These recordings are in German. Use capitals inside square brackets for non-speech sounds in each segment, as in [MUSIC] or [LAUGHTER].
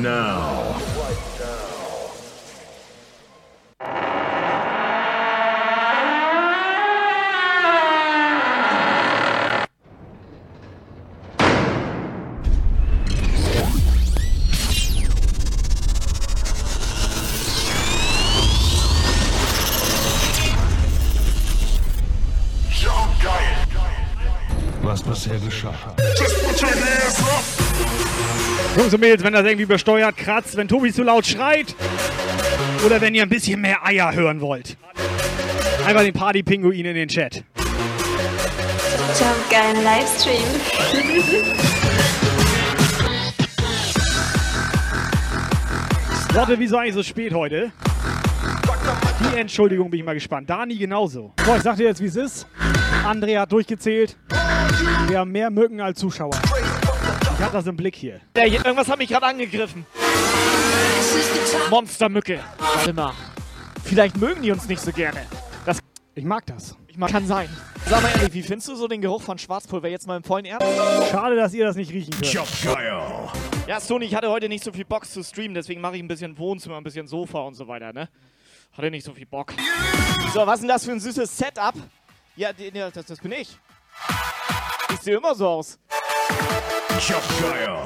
now. Jungs und Mädels, wenn das irgendwie übersteuert, kratzt, wenn Tobi zu laut schreit oder wenn ihr ein bisschen mehr Eier hören wollt. Einfach den Party-Pinguin in den Chat. Ich hab geilen Livestream. Lotte, wieso eigentlich so spät heute? Die Entschuldigung bin ich mal gespannt. Dani genauso. So, ich sag dir jetzt, wie es ist. Andrea hat durchgezählt. Wir haben mehr Mücken als Zuschauer. Ich hab das im Blick hier. Hier- irgendwas hat mich gerade angegriffen. Monstermücke. Warte mal. Vielleicht mögen die uns nicht so gerne. Das Ich mag das. ich mag, kann sein. Sag mal ehrlich, wie findest du so den Geruch von Schwarzpulver jetzt mal im vollen Ernst? Schade, dass ihr das nicht riechen könnt. Ja, Sony, ich hatte heute nicht so viel Bock zu streamen, deswegen mache ich ein bisschen Wohnzimmer, ein bisschen Sofa und so weiter, ne? Hatte nicht so viel Bock. So, was ist denn das für ein süßes Setup? Ja das, das bin ich. Ich sehe immer so aus. Job geil.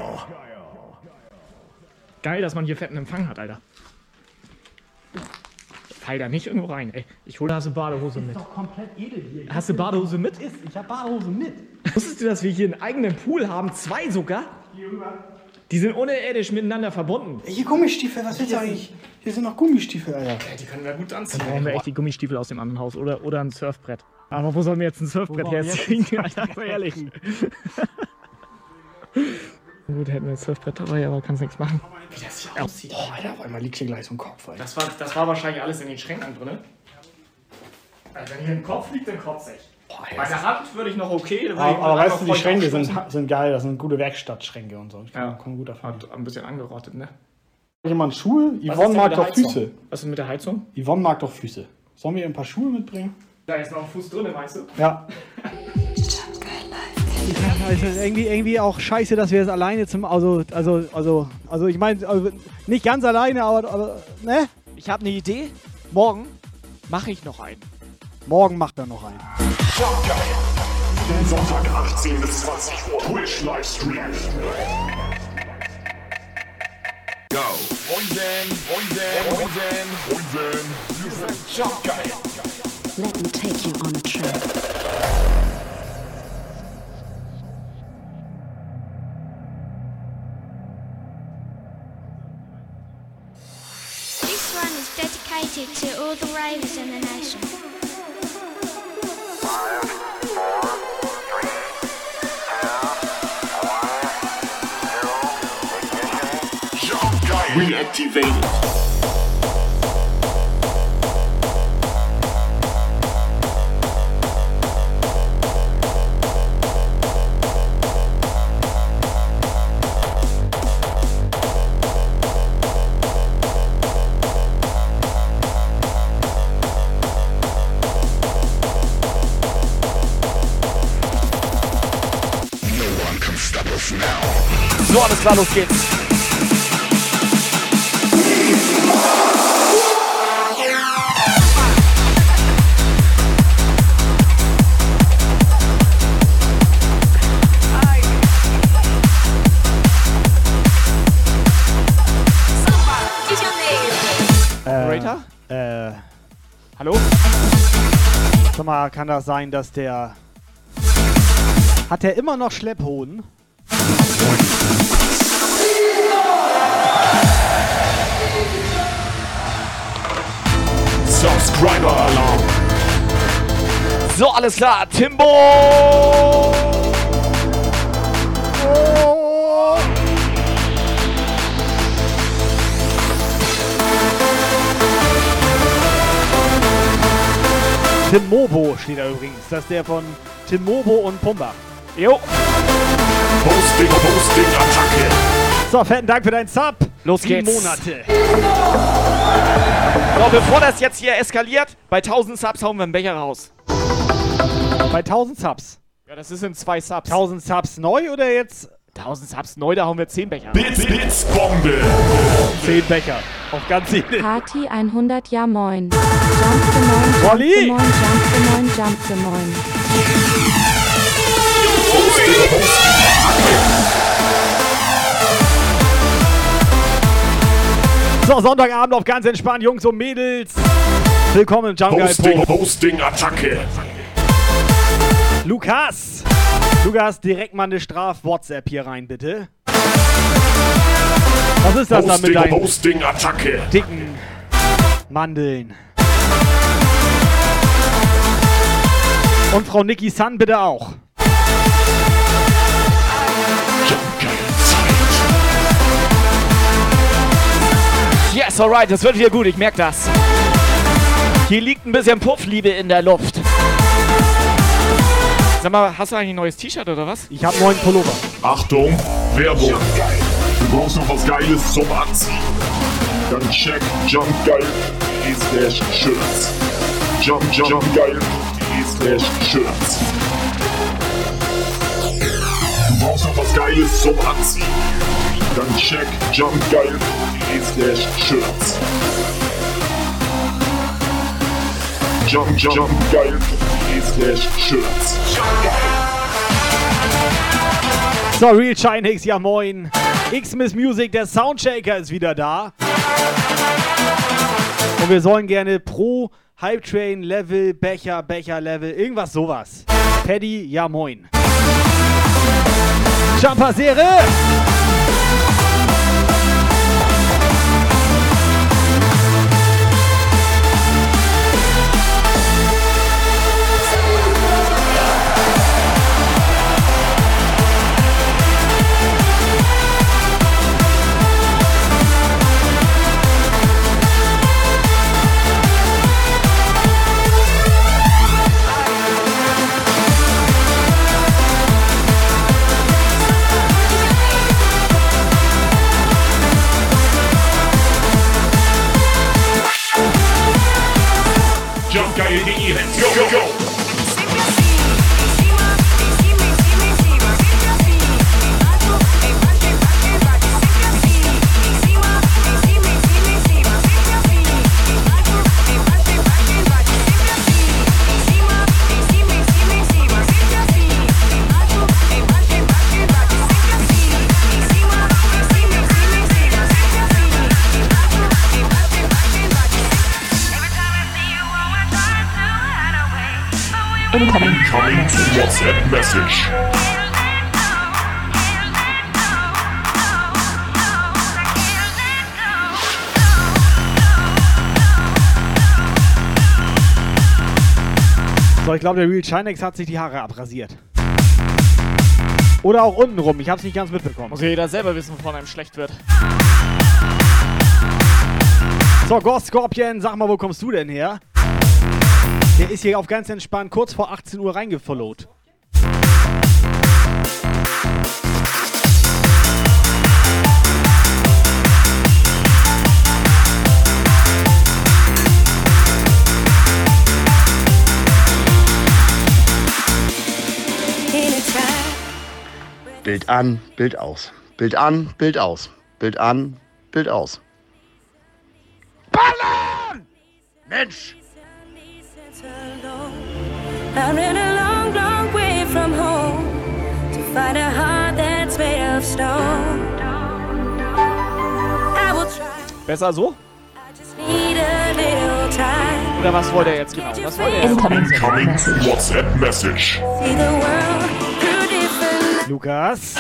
Geil, dass man hier fetten Empfang hat, Alter. Fall da nicht irgendwo rein, ey. Ich hole. Hast du Badehose mit? doch komplett edel hier. Hast du Badehose mit? Ich hab Badehose mit. Wusstest du, dass wir hier einen eigenen Pool haben? Zwei sogar? Die sind unerirdisch miteinander verbunden. Hier Gummistiefel, was willst du eigentlich? Hier sind noch Gummistiefel, Alter. Die können wir gut anziehen. Dann brauchen wir echt die Gummistiefel aus dem anderen Haus oder, oder ein Surfbrett. Aber wo sollen wir jetzt ein Surfbrett herziehen? [LAUGHS] Alter, mal ehrlich. Gut, hätten wir ein Surfbrett dabei, aber kannst nichts machen. Wie das hier aussieht. Boah, Alter, auf einmal liegt hier gleich so ein Kopf, Alter. Das war, das war wahrscheinlich alles in den Schränken drin. Also wenn hier ein Kopf liegt, dann kotze ich. Bei der Hand würde ich noch okay. würde ich Aber, aber weißt du, die Schränke sind, sind geil, das sind gute Werkstattschränke und so. Ich Ja. kann, gut davon. Hat ein bisschen angerottet, ne? Jemand Schuhe? Yvonne mag doch? Füße. Was ist mit der Heizung? Yvonne mag doch Füße. Sollen wir ihr ein paar Schuhe mitbringen? Da ist noch ein Fuß drin, meinst du? Ja. [LAUGHS] Also irgendwie, irgendwie auch scheiße, dass wir jetzt alleine zum. Also, also, also, also ich meine, also nicht ganz alleine, aber, aber ne? Ich habe eine Idee. Morgen mache ich noch einen. Morgen macht er noch einen. Sonntag 18 bis 20 Uhr. Twitch Livestream. Go. Freundin, Freundin. Wir sind Job geil. Let me take you on a trip. Dedicated to all the ravers in the nation. Job geil. Reactivated. So, alles klar, los geht's. Operator? Äh, Hallo? sag mal, kann das sein, dass der. Hat der immer noch Schlepphoden? Subscriber Alarm. So, alles klar. Timbo! Tim Mobo steht da übrigens. Das ist der von Tim Mobo und Pumba. Jo, Posting, Posting, Attacke. So, fetten Dank für deinen Sub. Los Sieben geht's. Monate. So, bevor das jetzt hier eskaliert, bei 1000 Subs hauen wir einen Becher raus. Bei 1000 Subs. Ja, das ist in zwei Subs. 1000 Subs neu oder jetzt? 1000 Subs neu, da hauen wir 10 Becher. Bits, Bits, Bombe. 10 Becher. Auf ganz viele. Party 100 ja moin. Jump für moin, jump moin, jump moin, jump für So, Sonntagabend auf ganz entspannt, Jungs und Mädels. Willkommen im Jungle Hosting. Hosting, Attacke. Lukas! Lukas, direkt mal eine Straf-WhatsApp hier rein, bitte. Was ist das da mit Hosting, deinen Hosting, Attacke. dicken Mandeln? Und Frau Niki San bitte auch. Yes, alright, das wird wieder gut, ich merke das. Hier liegt ein bisschen Puffliebe in der Luft. Sag mal, hast du eigentlich ein neues T-Shirt oder was? Ich habe neuen Pullover. Achtung, Werbung. Du brauchst noch was Geiles zum Anziehen. Dann check jumpgeil.de slash shirts. Jump, jump, jumpgeil.de slash shirts. Noch was Geiles zum Anziehen. Dann check jumpgeil.de slash shirts. Jump, jump, jumpgeil.de slash shirts. So, Real Shine Hicks, ja moin. X-Miss Music, der Soundshaker ist wieder da. Und wir sollen gerne pro Hype Train Level, Becher, Becher Level, irgendwas sowas. Paddy, ja moin. Jumper Even. Incoming WhatsApp message. So, ich glaube, der Real Shinex hat sich die Haare abrasiert. Oder auch unten rum, ich habe es nicht ganz mitbekommen. Muss ja jeder selber wissen, wovon einem schlecht wird. So, Ghost Scorpion, sag mal, wo kommst du denn her? Der ist hier auf ganz entspannt kurz vor 18 Uhr reingefollowt. Bild an, Bild aus. Bild an, Bild aus. Bild an, Bild aus. Ballern! Mensch! Besser so? need a little time. Oder was wollte er jetzt genau? Was wollte er jetzt? Incoming WhatsApp message. Lukas.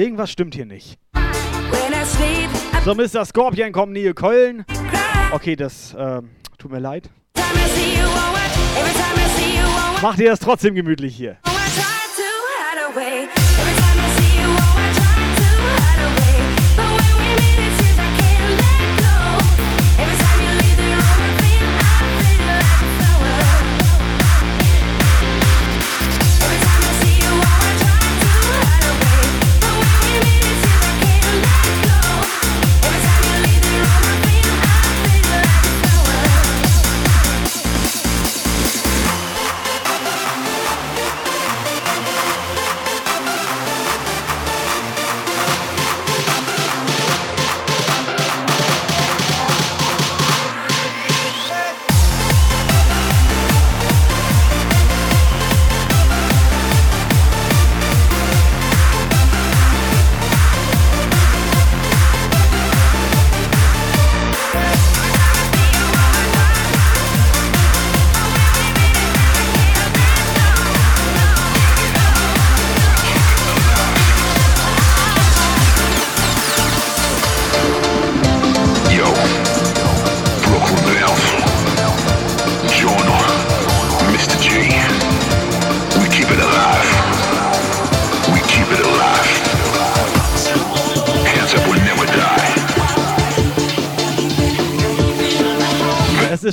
Irgendwas, stimmt hier nicht. So, Mr. Scorpion kommt Nähe Köln. Okay, das ähm, tut mir leid. oh, oh, Macht ihr das trotzdem gemütlich hier.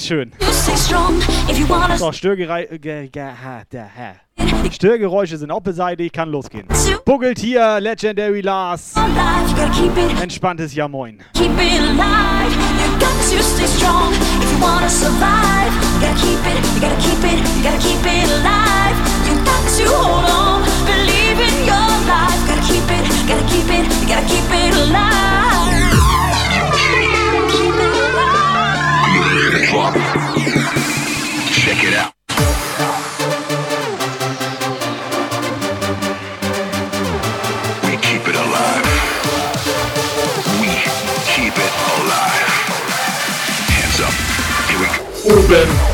Schön. So. Störgeräusche sind auch beseitigt, kann losgehen. Buggeltier, Legendary Lars. Entspanntes Ja Moin. keep it alive. You got to stay strong if you wanna survive. You gotta keep it, you gotta keep it, you gotta keep it alive. You got to hold on, believe in your life. Gotta keep it, gotta keep it, you gotta keep it alive. Check it out. We keep it alive. We keep it alive. Hands up. Here we go.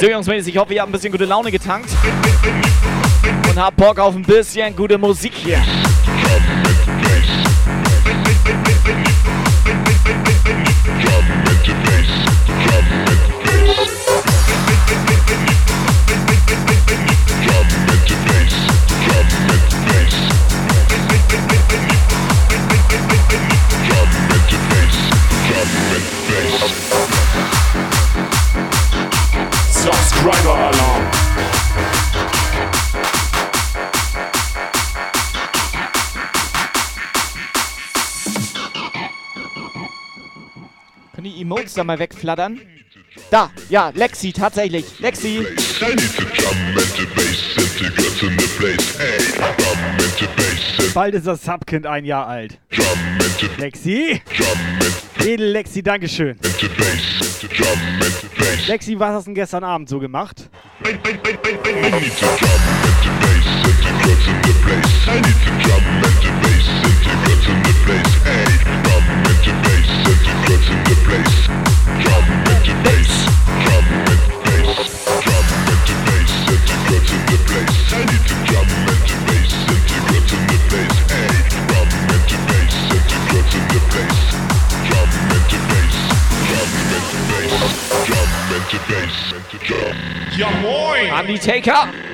So, Jungs, Mädels, ich hoffe, ihr habt ein bisschen gute Laune getankt. Und habt Bock auf ein bisschen gute Musik hier. Emotes da mal wegflattern? Da, ja, Lexi, tatsächlich. Lexi. Bald ist das Subkind ein Jahr alt. Lexi. Edel Lexi, Dankeschön. Lexi, was hast du gestern Abend so gemacht? I need to drum and to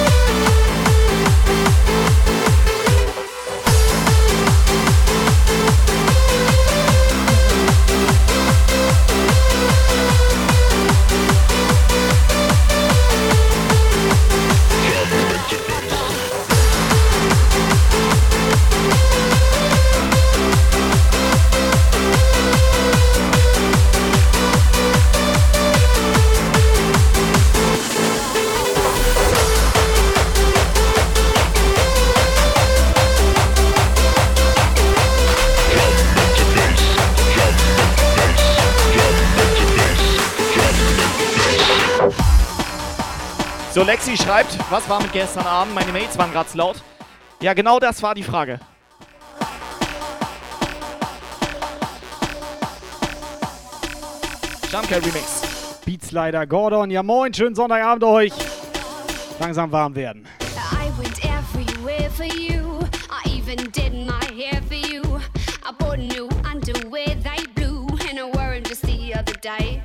So, Lexi schreibt, was war mit gestern Abend? Meine Mates waren gerade zu laut. Ja, genau das war die Frage. Jumpcare Remix. Beatsleiter Gordon, ja moin, schönen Sonntagabend euch. Langsam warm werden. I went everywhere for you. I even did my hair for you. I bought new underwear, they blue, and I wore 'em just the other day.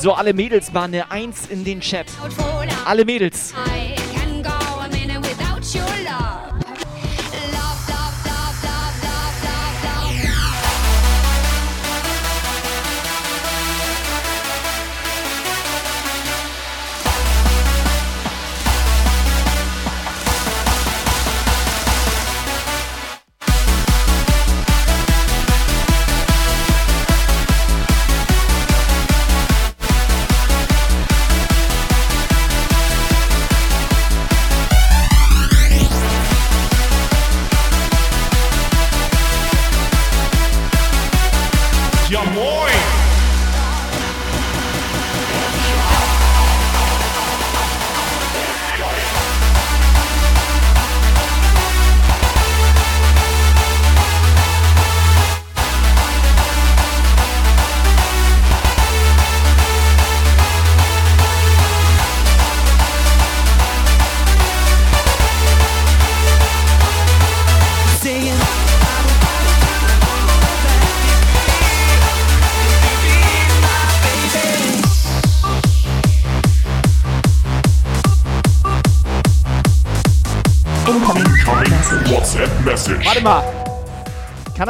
So, alle Mädels waren eine Eins in den Chat. Alle Mädels.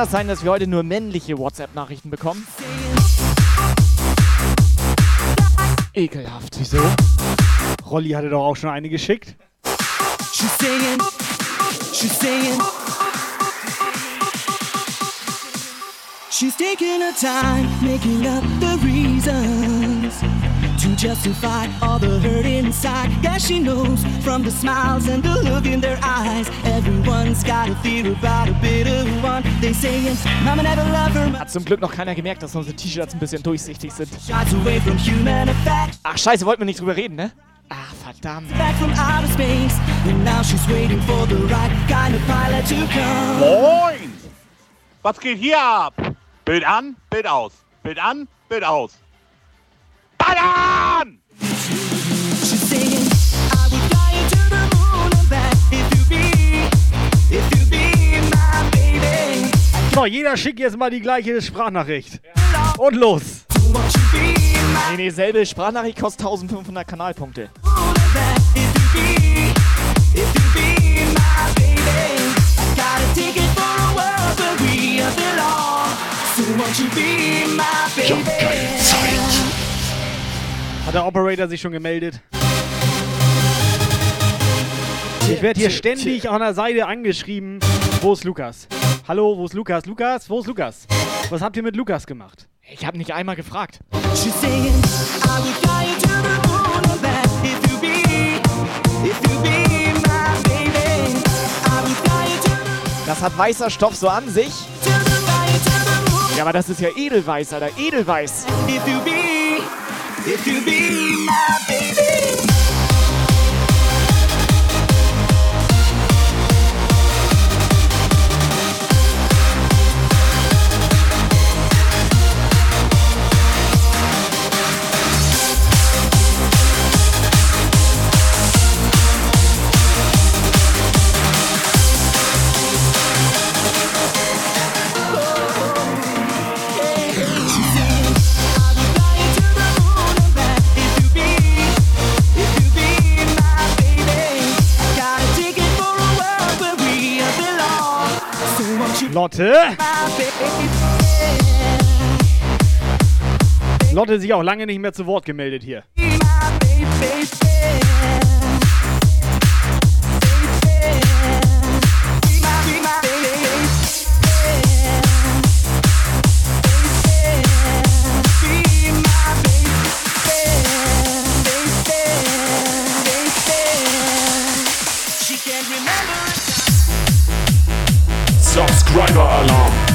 Das sein, dass wir heute nur männliche WhatsApp-Nachrichten bekommen? Ekelhaft. Wieso? Rolli hatte doch auch schon eine geschickt. She's saying, she's saying, she's taking her time making up the reasons justify all the hurt inside. Yeah, she knows from the smiles and the look in their eyes. Everyone's got a fear about a bitter one. They saying, Mama never loved her. Hat zum Glück noch keiner gemerkt, dass unsere T-Shirts ein bisschen durchsichtig sind. Shots away from human effect. Ach, scheiße, wollten wir nicht drüber reden, ne? Ach, verdammt. Back from outer space, and now she's waiting for the right kind of pilot to come. Moin! Was geht hier ab? Bild an, Bild aus. Bild an, Bild aus. Ballern! She's saying, I would fly you to the moon and back if you be, if you be my baby. So, jeder schickt jetzt mal die gleiche Sprachnachricht. Und los. Nee, nee, selbe Sprachnachricht kostet 1500 Kanalpunkte. if Hat der Operator sich schon gemeldet? Ich werde hier ständig an der Seite angeschrieben. Wo ist Lukas? Hallo, wo ist Lukas? Lukas, wo ist Lukas? Was habt ihr mit Lukas gemacht? Ich habe nicht einmal gefragt. She's saying, I would fly you to the moon and back if you be, Das hat weißer Stoff so an sich. Ja, aber das ist ja Edelweiß, Alter. Edelweiß. If you be, my baby. Lotte sich auch lange nicht mehr zu Wort gemeldet hier. Subscriber Alarm.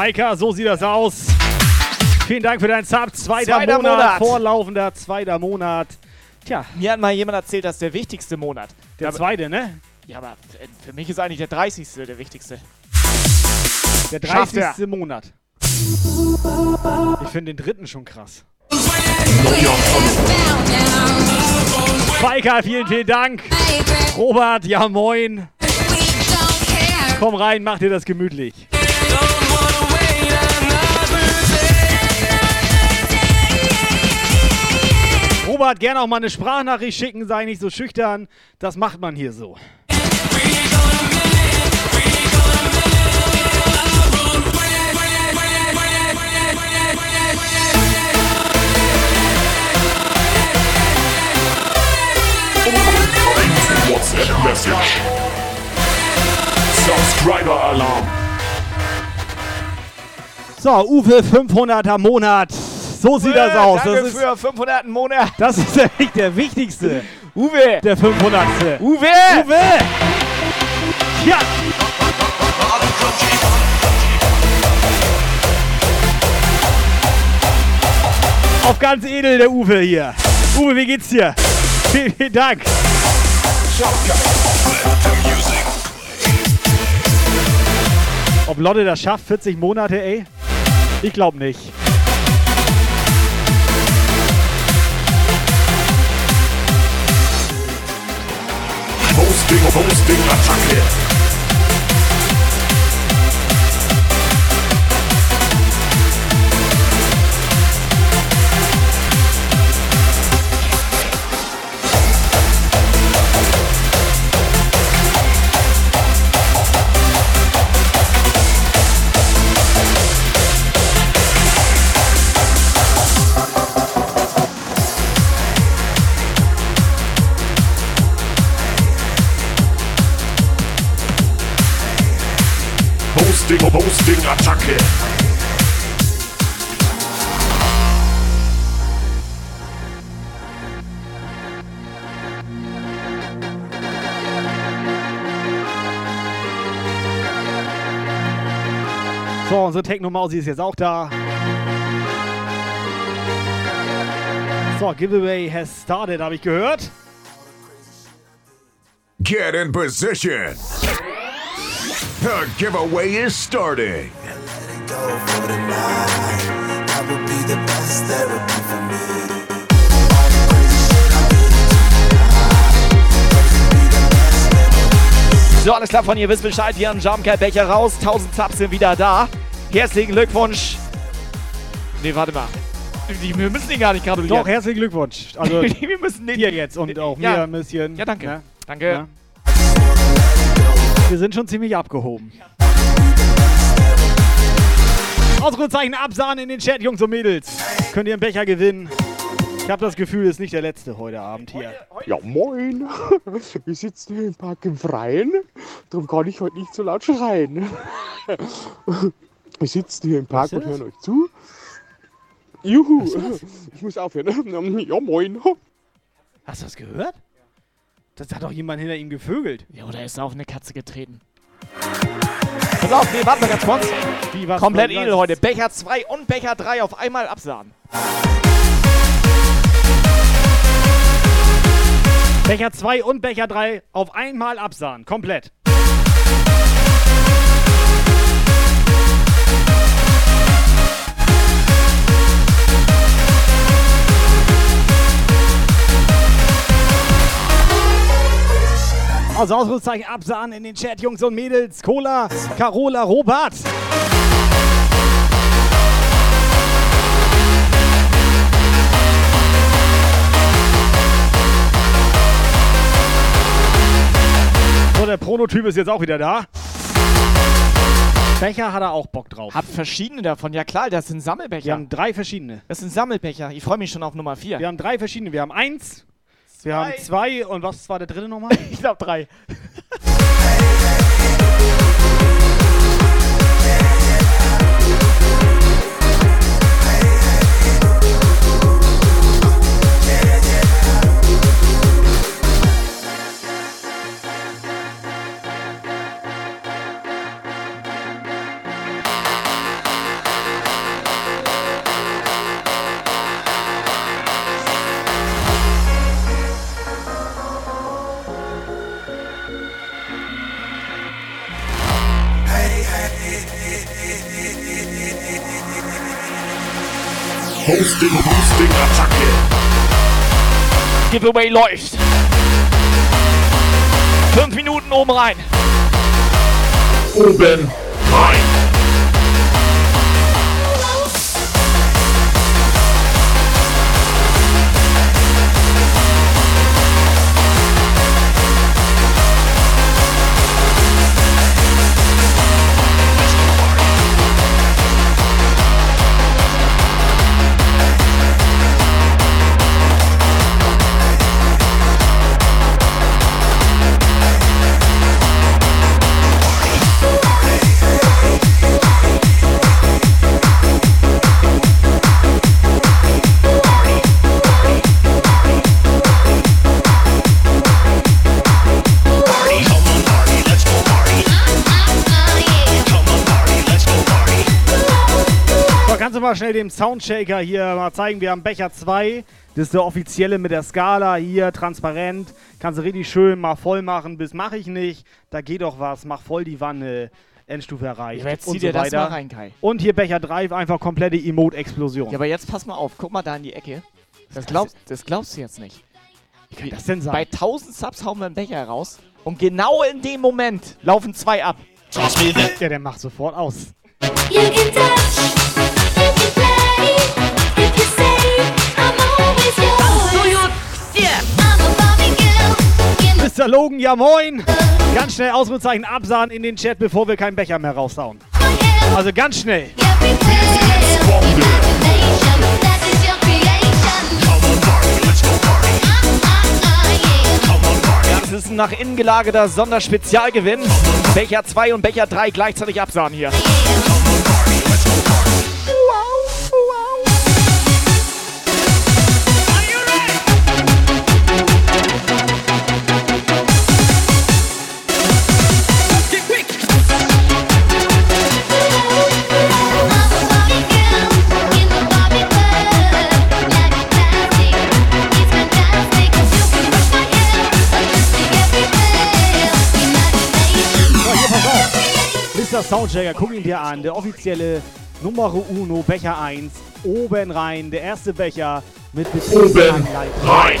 Biker, so sieht das aus. Vielen Dank für deinen Sub. Zweiter, Zweiter Monat, Monat. vorlaufender zweiter Monat. Tja, Mir hat mal jemand erzählt, das ist der wichtigste Monat. der aber, zweite, ne? Ja, aber für mich ist eigentlich der 30. der wichtigste. Der Schafft 30. er. Monat. Ich finde den dritten schon krass. Biker, vielen, vielen Dank. Robert, ja moin. Komm rein, mach dir das gemütlich. Robert, gerne auch mal eine Sprachnachricht schicken, sei nicht so schüchtern. Das macht man hier so. WhatsApp Message. Subscriber Alarm. So, Uwe, 500er Monat. So sieht das aus. Danke Das ist, für 500 Monat. das ist echt der wichtigste. Uwe. Der 500. Uwe. Uwe. Ja. Auf ganz edel der Uwe hier. Uwe, wie geht's dir? Vielen, vielen Dank. Ob Lotte das schafft, 40 Monate, ey? Ich glaube nicht. Hosting, Hosting, Attacke. Hosting, Hosting, Attacke. So, unsere Techno-Mausi ist jetzt auch da. So, Giveaway has started, habe ich gehört. Get in position. The giveaway is starting. So, alles klar von ihr, wisst Bescheid. Wir haben Jumpcat-Becher raus. 1000 Subs sind wieder da. Herzlichen Glückwunsch. Nee, warte mal. Wir müssen den gar nicht gratulieren. Doch, herzlichen Glückwunsch. Also [LAUGHS] wir müssen den dir jetzt und auch Ja. mir ein bisschen. Ja, danke. ne? Danke. Ja. Wir sind schon ziemlich abgehoben. Ausrufezeichen Absahnen in den Chat, Jungs und Mädels. Könnt ihr einen Becher gewinnen? Ich habe das Gefühl, es ist nicht der letzte heute Abend hier. Ja, moin. Wir sitzen hier im Park im Freien. Darum kann ich heute nicht so laut schreien. [LAUGHS] Wir sitzen hier im Park und hören euch zu. Juhu. Ich muss aufhören. [LAUGHS] Ja, moin. Hast du das gehört? Das hat doch jemand hinter ihm gevögelt. Ja, oder ist er auf eine Katze getreten? Pass auf, nee, warte mal ganz kurz. Wie, was? Komplett edel heute. Becher 2 und Becher 3 auf einmal absahen. Becher 2 und Becher 3 auf einmal absahen. Komplett. Also Ausrufezeichen absahen in den Chat, Jungs und Mädels. Cola, Carola, Robert. So, der Prototyp ist jetzt auch wieder da. Becher hat er auch Bock drauf. Hab verschiedene davon. Ja klar, das sind Sammelbecher. Wir haben drei verschiedene. Das sind Sammelbecher. Ich freue mich schon auf Nummer 4. Wir haben drei verschiedene. Wir haben eins, wir haben zwei und was war der dritte nochmal? [LAUGHS] Ich glaube drei. [LAUGHS] Hosting, Hosting, Attacke. Giveaway läuft. Fünf Minuten oben rein. Oben rein. Mal schnell dem Soundshaker hier mal zeigen? Wir haben Becher 2. Das ist der offizielle mit der Skala hier, transparent. Kannst du richtig schön mal voll machen, bis mache ich nicht. Da geht doch was, mach voll die Wanne. Endstufe erreicht. Ja, jetzt und zieh so dir das weiter. mal rein, Kai. Und hier Becher 3, einfach komplette Emote-Explosion. Ja, aber jetzt pass mal auf. Guck mal da in die Ecke. Das glaubst, das glaubst du jetzt nicht. Wie kann das denn sein? Bei 1000 Subs hauen wir einen Becher raus. Und genau in dem Moment laufen zwei ab. Ja, der macht sofort aus. Mr. Logan, ja moin! Ganz schnell Ausrufezeichen absahen in den Chat, bevor wir keinen Becher mehr raushauen. Also ganz schnell. Ja, das ist ein nach innen gelagerter Sonderspezialgewinn. Becher 2 und Becher 3 gleichzeitig absahen hier. Mr. Soundchecker, guck ihn dir an. Der offizielle Numero Uno, Becher 1. Oben rein, der erste Becher mit Oben Betriebsanleitung. rein.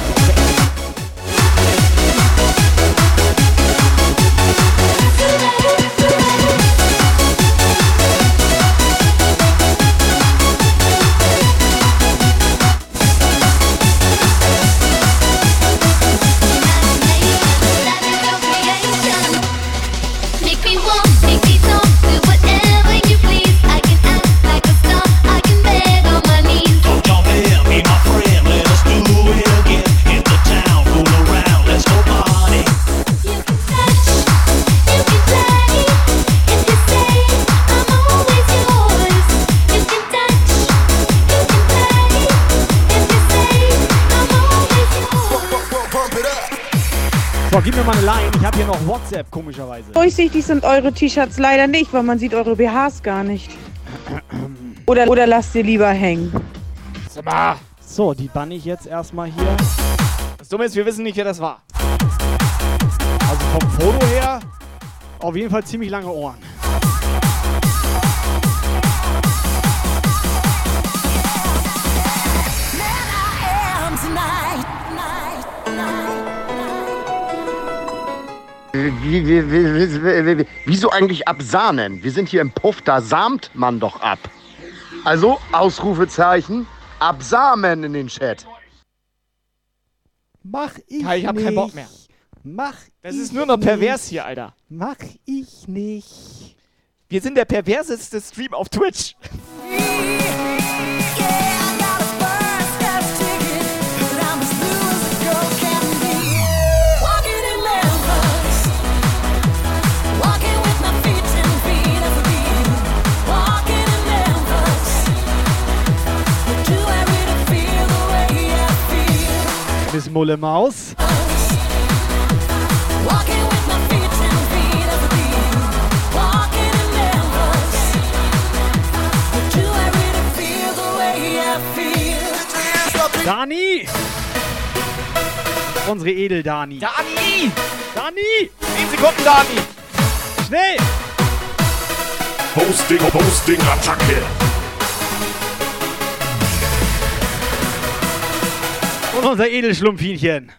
Noch WhatsApp, komischerweise. Durchsichtig sind eure T-Shirts leider nicht, weil man sieht eure BHs gar nicht. Oder, oder lasst ihr lieber hängen. So, die banne ich jetzt erstmal hier. Das Dumme ist, wir wissen nicht, wer das war. Also vom Foto her auf jeden Fall ziemlich lange Ohren. Wie, wie, wie, wie, wie, wie, wieso eigentlich absahnen? Wir sind hier im Puff, da samt man doch ab. Also, Ausrufezeichen, absamen in den Chat. Mach ich Kai, ich hab nicht. keinen Bock mehr. Mach Das ich ist nur noch pervers nicht. hier, Alter. Mach ich nicht. Wir sind der perverseste Stream auf Twitch. Miss Mulle Maus. Dani! Unsere Edel-Dani. Dani! Dani! 10 Sekunden, Dani! Schnell! Hosting, Hosting, Attacke. Unser Edelschlumpfinchen.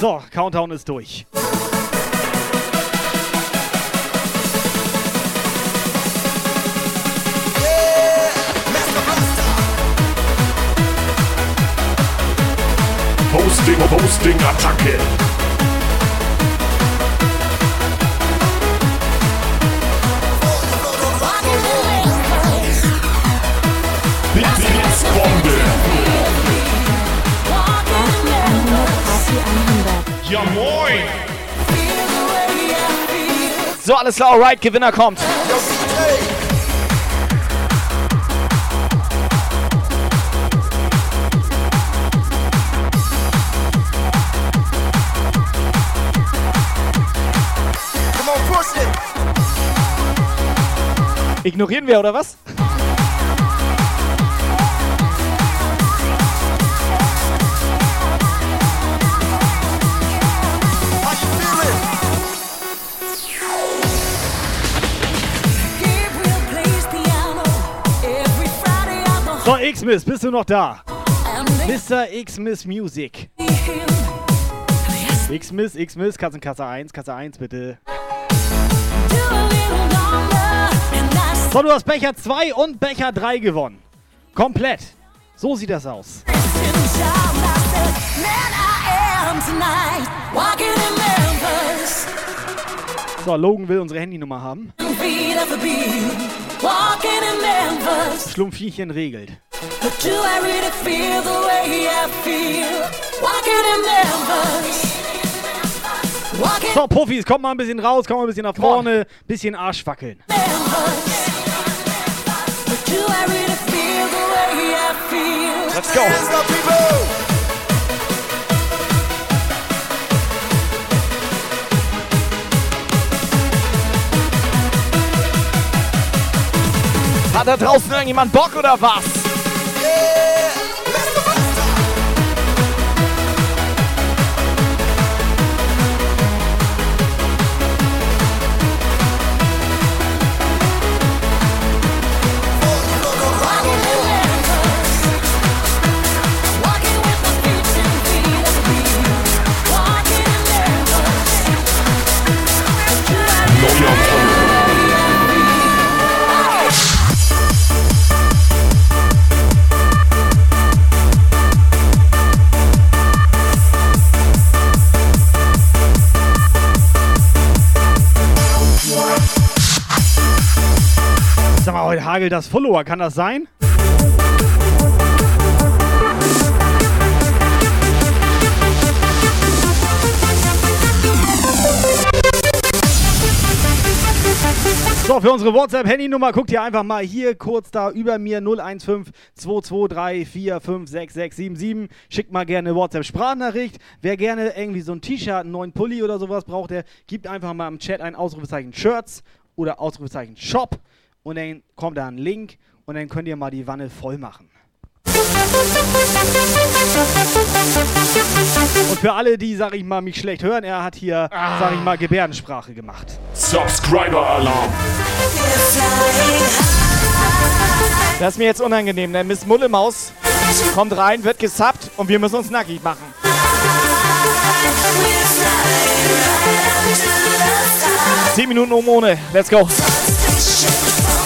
So, Countdown ist durch. Hosting, Hosting, Attacke. Ja moin. So, alles klar, alright, Gewinner kommt. Ignorieren wir, oder was? So, X-Miss, bist du noch da? Mr. X-Miss Music. X-Miss, X-Miss, Katzenkasse 1, Kasse 1, bitte. So, du hast Becher 2 und Becher 3 gewonnen. Komplett. So sieht das aus. So, Logan will unsere Handynummer haben. Schlumpfinchen regelt. Do I really feel the way I feel? Walking in Memphis. Walking So, Profis, kommt mal ein bisschen raus, kommt mal ein bisschen nach vorne, bisschen Arsch wackeln. Really? Let's go. Hat da draußen irgendjemand Bock oder was? Heute hagelt das Follower, kann das sein? So, für unsere WhatsApp-Handynummer guckt ihr einfach mal hier kurz da über mir 015 223 456 Schickt mal gerne WhatsApp-Sprachnachricht. Wer gerne irgendwie so ein T-Shirt, einen neuen Pulli oder sowas braucht, der gibt einfach mal im Chat ein Ausrufezeichen Shirts oder Ausrufezeichen Shop und dann kommt da ein Link und dann könnt ihr mal die Wanne voll machen. Und für alle, die, sag ich mal, mich schlecht hören, er hat hier, sag ich mal, Gebärdensprache gemacht. Subscriber Alarm. Das ist mir jetzt unangenehm, denn Miss Mullemaus kommt rein, wird gesappt und wir müssen uns nackig machen. Zehn Minuten um ohne. Let's go.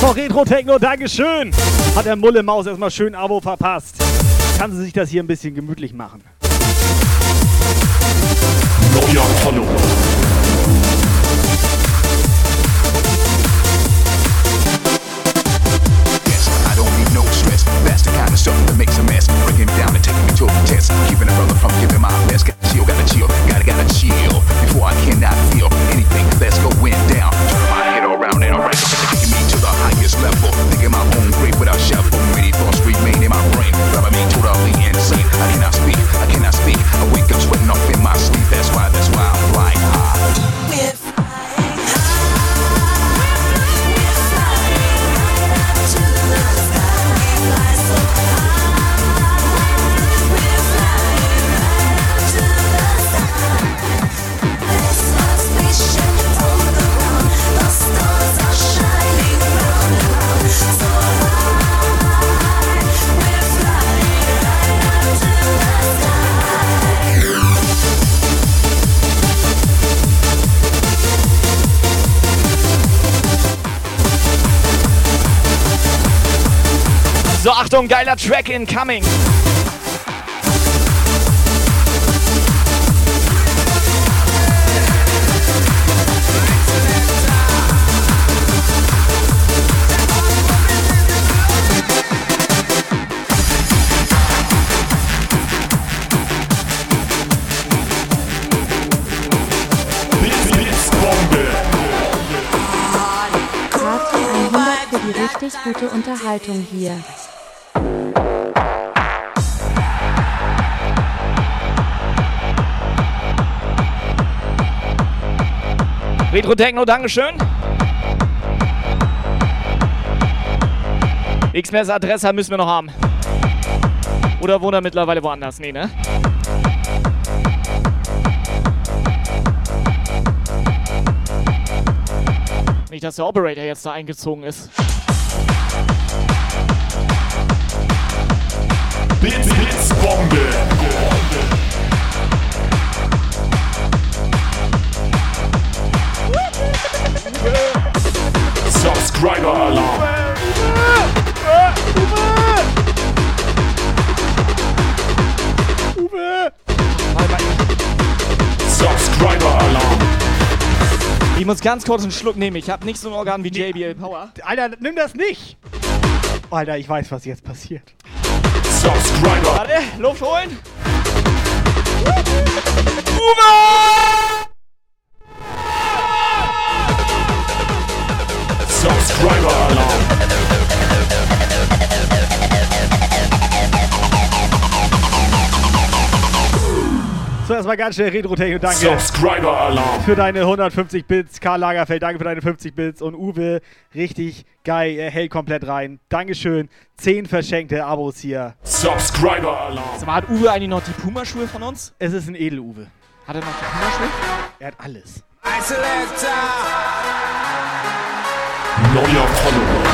So, Retro Techno, Dankeschön. Hat der Mulle Maus erstmal schön Abo verpasst. Kann sie sich das hier ein bisschen gemütlich machen. Neuer Follow. I don't need no stress. That's the kind of stuff that makes a mess. Breaking down and taking me to a test. Keeping a brother from giving my best. Gotta chill, gotta chill, gotta gotta chill. Before I cannot feel anything that's going down. So, Achtung, geiler Track incoming. Party 100 für die richtig gute Unterhaltung hier. Retro Techno, Dankeschön. X-Mess Adresse müssen wir noch haben. Oder wohnt er mittlerweile woanders? Nee, ne? Nicht, dass der Operator jetzt da eingezogen ist. Bits, Bits, Bombe. Subscriber Alarm. Uwe! Subscriber Alarm. Ich muss ganz kurz einen Schluck nehmen. Ich habe nicht so ein Organ wie JBL Power. Alter, nimm das nicht! Alter, ich weiß, was jetzt passiert. Subscriber. Warte, Luft holen. Subscriber So, erstmal ganz schnell Retro-Techno, danke. Subscriber Alarm. Für deine 150 Bits. Karl Lagerfeld, danke für deine 50 Bits. Und Uwe, richtig geil, er hält komplett rein. Dankeschön. 10 verschenkte Abos hier. Subscriber Alarm. Sag mal, hat Uwe eigentlich noch die Puma-Schuhe von uns? Es ist ein Edel-Uwe. Hat er noch die Puma-Schuhe? Er hat alles. Neuer Follower.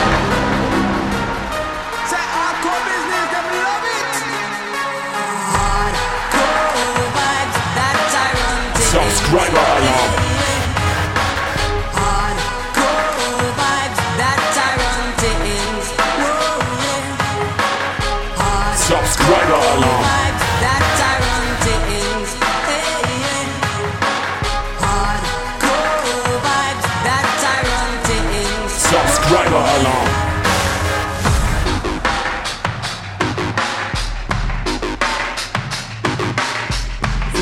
Subscriber Alarm.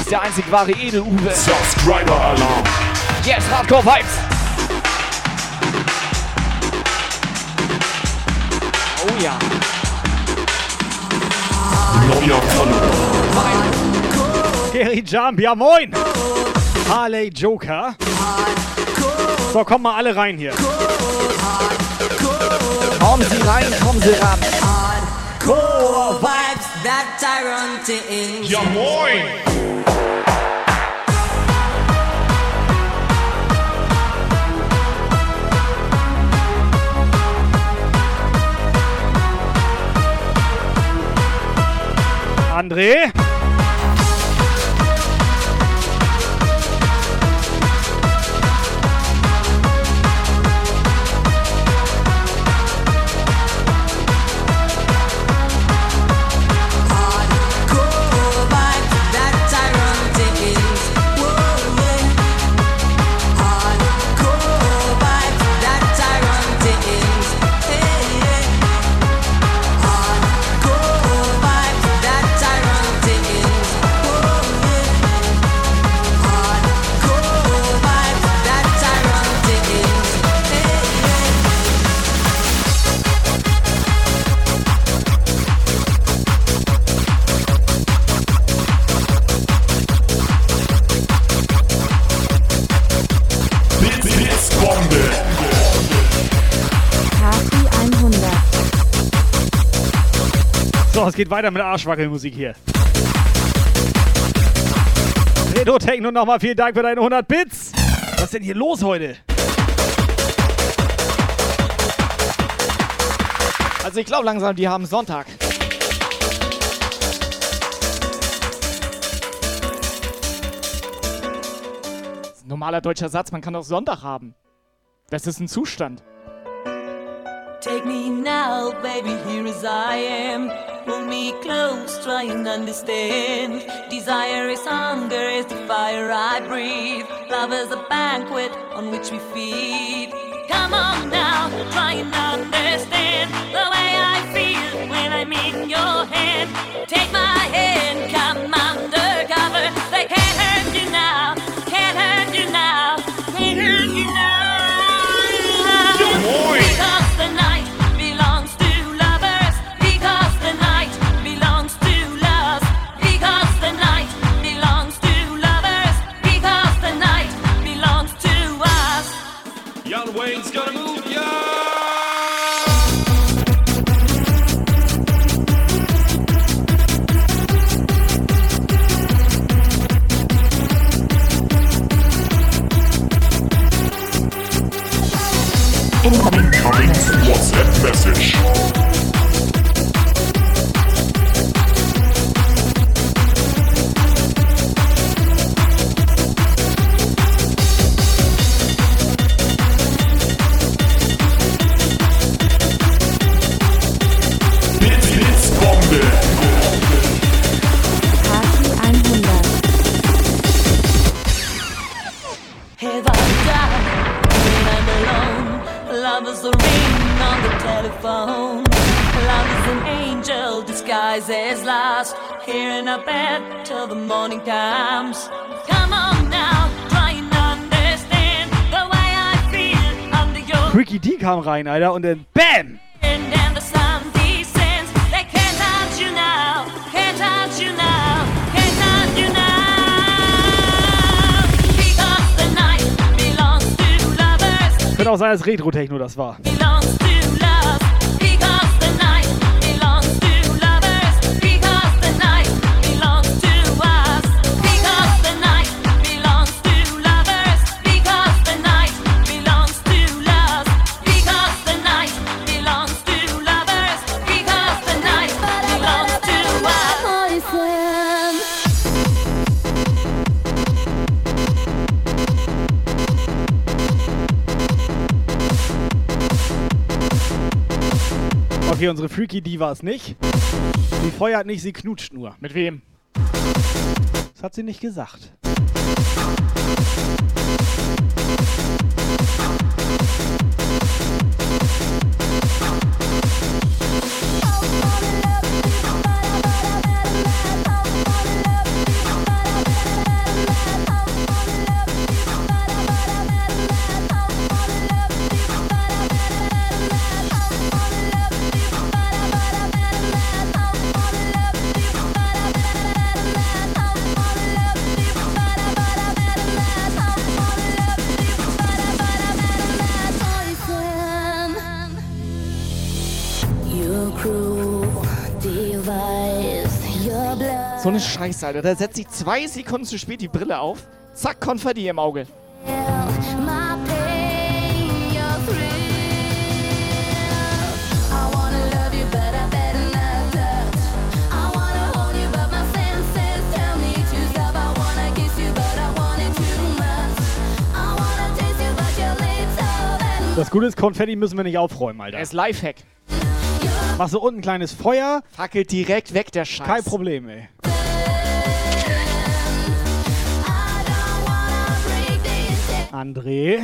Ist der einzig wahre Edel-Uwe. Subscriber-Alarm. Yes, Hardcore Vibes. Oh ja. Neuer Follower. Gary Jump, ja moin! Harley Joker. So, kommen mal alle rein hier. Kommen Sie rein, kommen Sie ran. Core vibes that I run to in. Ja moin! André. Es geht weiter mit Arschwackelmusik hier. Redo Techno nochmal vielen Dank für deine 100 Bits. Was ist denn hier los heute? Also ich glaube langsam, die haben Sonntag. Das ist ein normaler deutscher Satz, man kann auch Sonntag haben. Das ist ein Zustand. Take me now, baby, here as I am. Hold me close, try and understand. Desire is hunger, is the fire I breathe. Love is a banquet on which we feed. Come on now, try and understand the way I feel when I'm in your hand. Take my hand, come undercover. As lost. Here in a bed till the morning comes. Come on now, try and understand the way I feel under your Ricky D kam rein, Alter, und dann BAM! Könnte auch sein, dass Retro-Techno das war. Belongs to love. Because the night Okay, unsere Freaky D war es nicht. Sie feuert nicht, sie knutscht nur. Mit wem? Das hat sie nicht gesagt. Eine Scheiße, Alter. Da setzt sich zwei Sekunden zu spät die Brille auf. Zack, Konfetti im Auge. Das Gute ist, Konfetti müssen wir nicht aufräumen, Alter. Er ist Lifehack. Mach so unten ein kleines Feuer. Fackelt direkt weg, der Scheiß. Kein Problem, ey. André.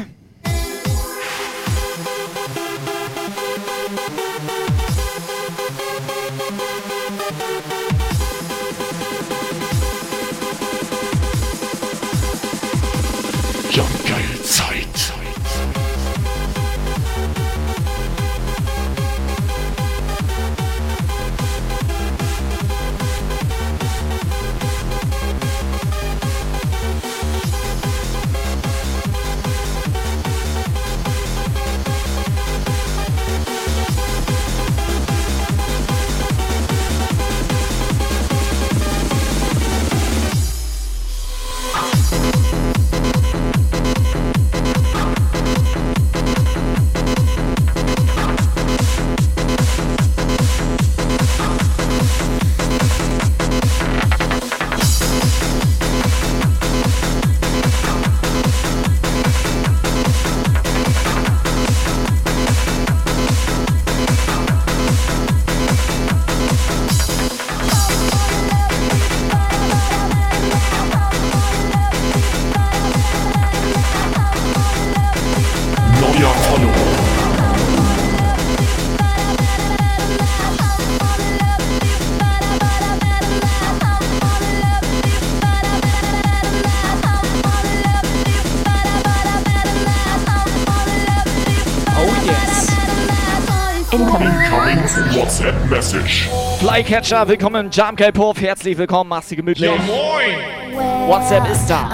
Flycatcher, willkommen im Jump Puff. Herzlich willkommen, mach's dir gemütlich. Ja, moin. WhatsApp ist da.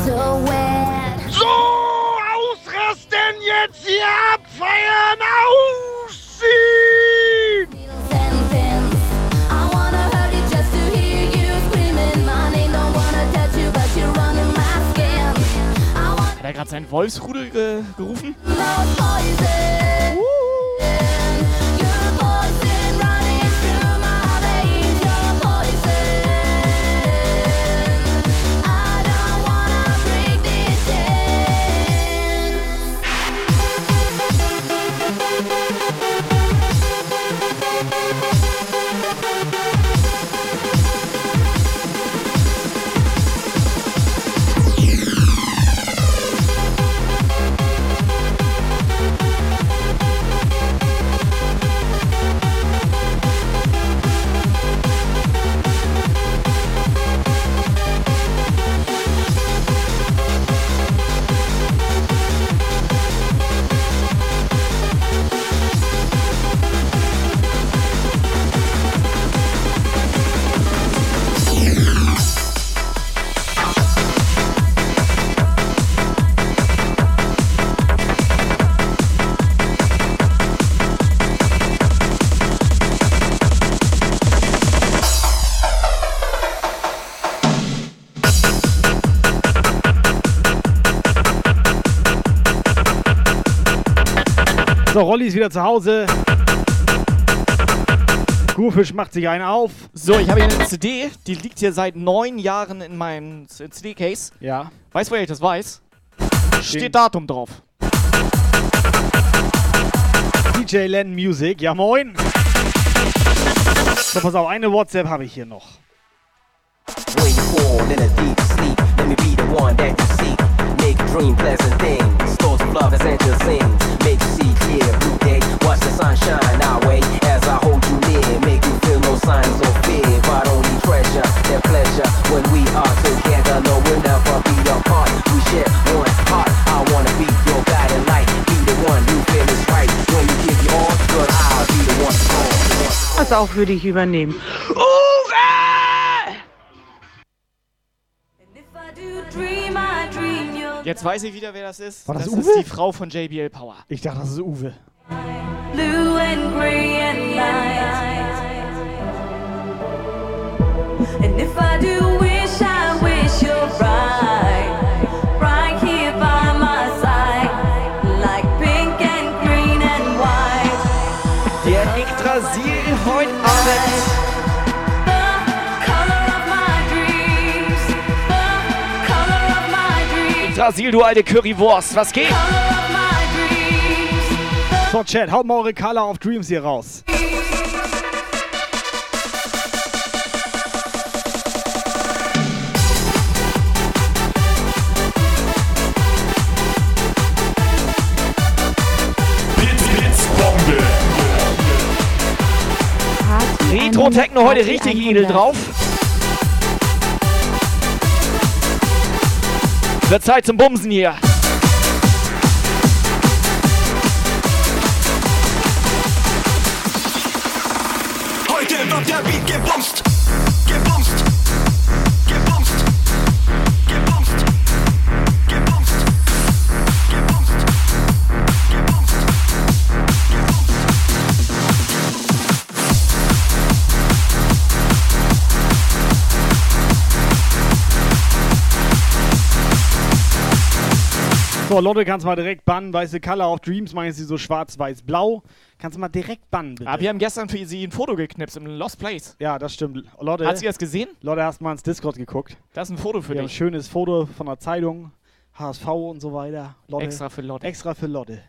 So ausrasten jetzt hier abfeiern, ausziehen! Hat er gerade seinen Wolfsrudel ge gerufen? So, Rolli ist wieder zu Hause. Gurfisch macht sich einen auf. So, ich habe hier eine CD, die liegt hier seit neun Jahren in meinem CD-Case. Ja. Weißt du, woher ich das weiß? Steht Datum drauf. DJ Len Music, ja moin. So, pass auf, eine WhatsApp habe ich hier noch. When you fall in a deep sleep, let me be the one that you seek. Make dream pleasant things. Stores of love angels sing. Make you see clear blue day. Watch the our way as I hold you near. Make you feel no signs of fear, but only treasure pleasure when we are together. No, we'll never be apart. We share one heart. I wanna be your guiding light. Be the one you feel is right. When you give your all, good, I'll be the one. Jetzt weiß ich wieder, wer das ist. War das, das Uwe? ist die Frau von JBL Power. Ich dachte, das ist Uwe. Blue and green light. And if I do wish, I wish you're right. Yggdrasil, du alte Currywurst, was geht? So, Chat, haut mal eure Color of Dreams hier raus. Blitzbombe. Retro-Techno heute richtig edel drauf. Wird Zeit zum Bumsen hier. So, Lotte, kannst mal direkt bannen. Weiße Color of Dreams, meinst du so schwarz-weiß-blau? Kannst du mal direkt bannen, bitte. Aber Ah, wir haben gestern für sie ein Foto geknipst im Lost Place. Ja, das stimmt. Lotte, Hat sie das gesehen? Lotte, hast mal ins Discord geguckt. Das ist ein Foto für Wir haben ein dich. schönes Foto von der Zeitung, HSV und so weiter. Lotte. Extra für Lotte. Extra für Lotte.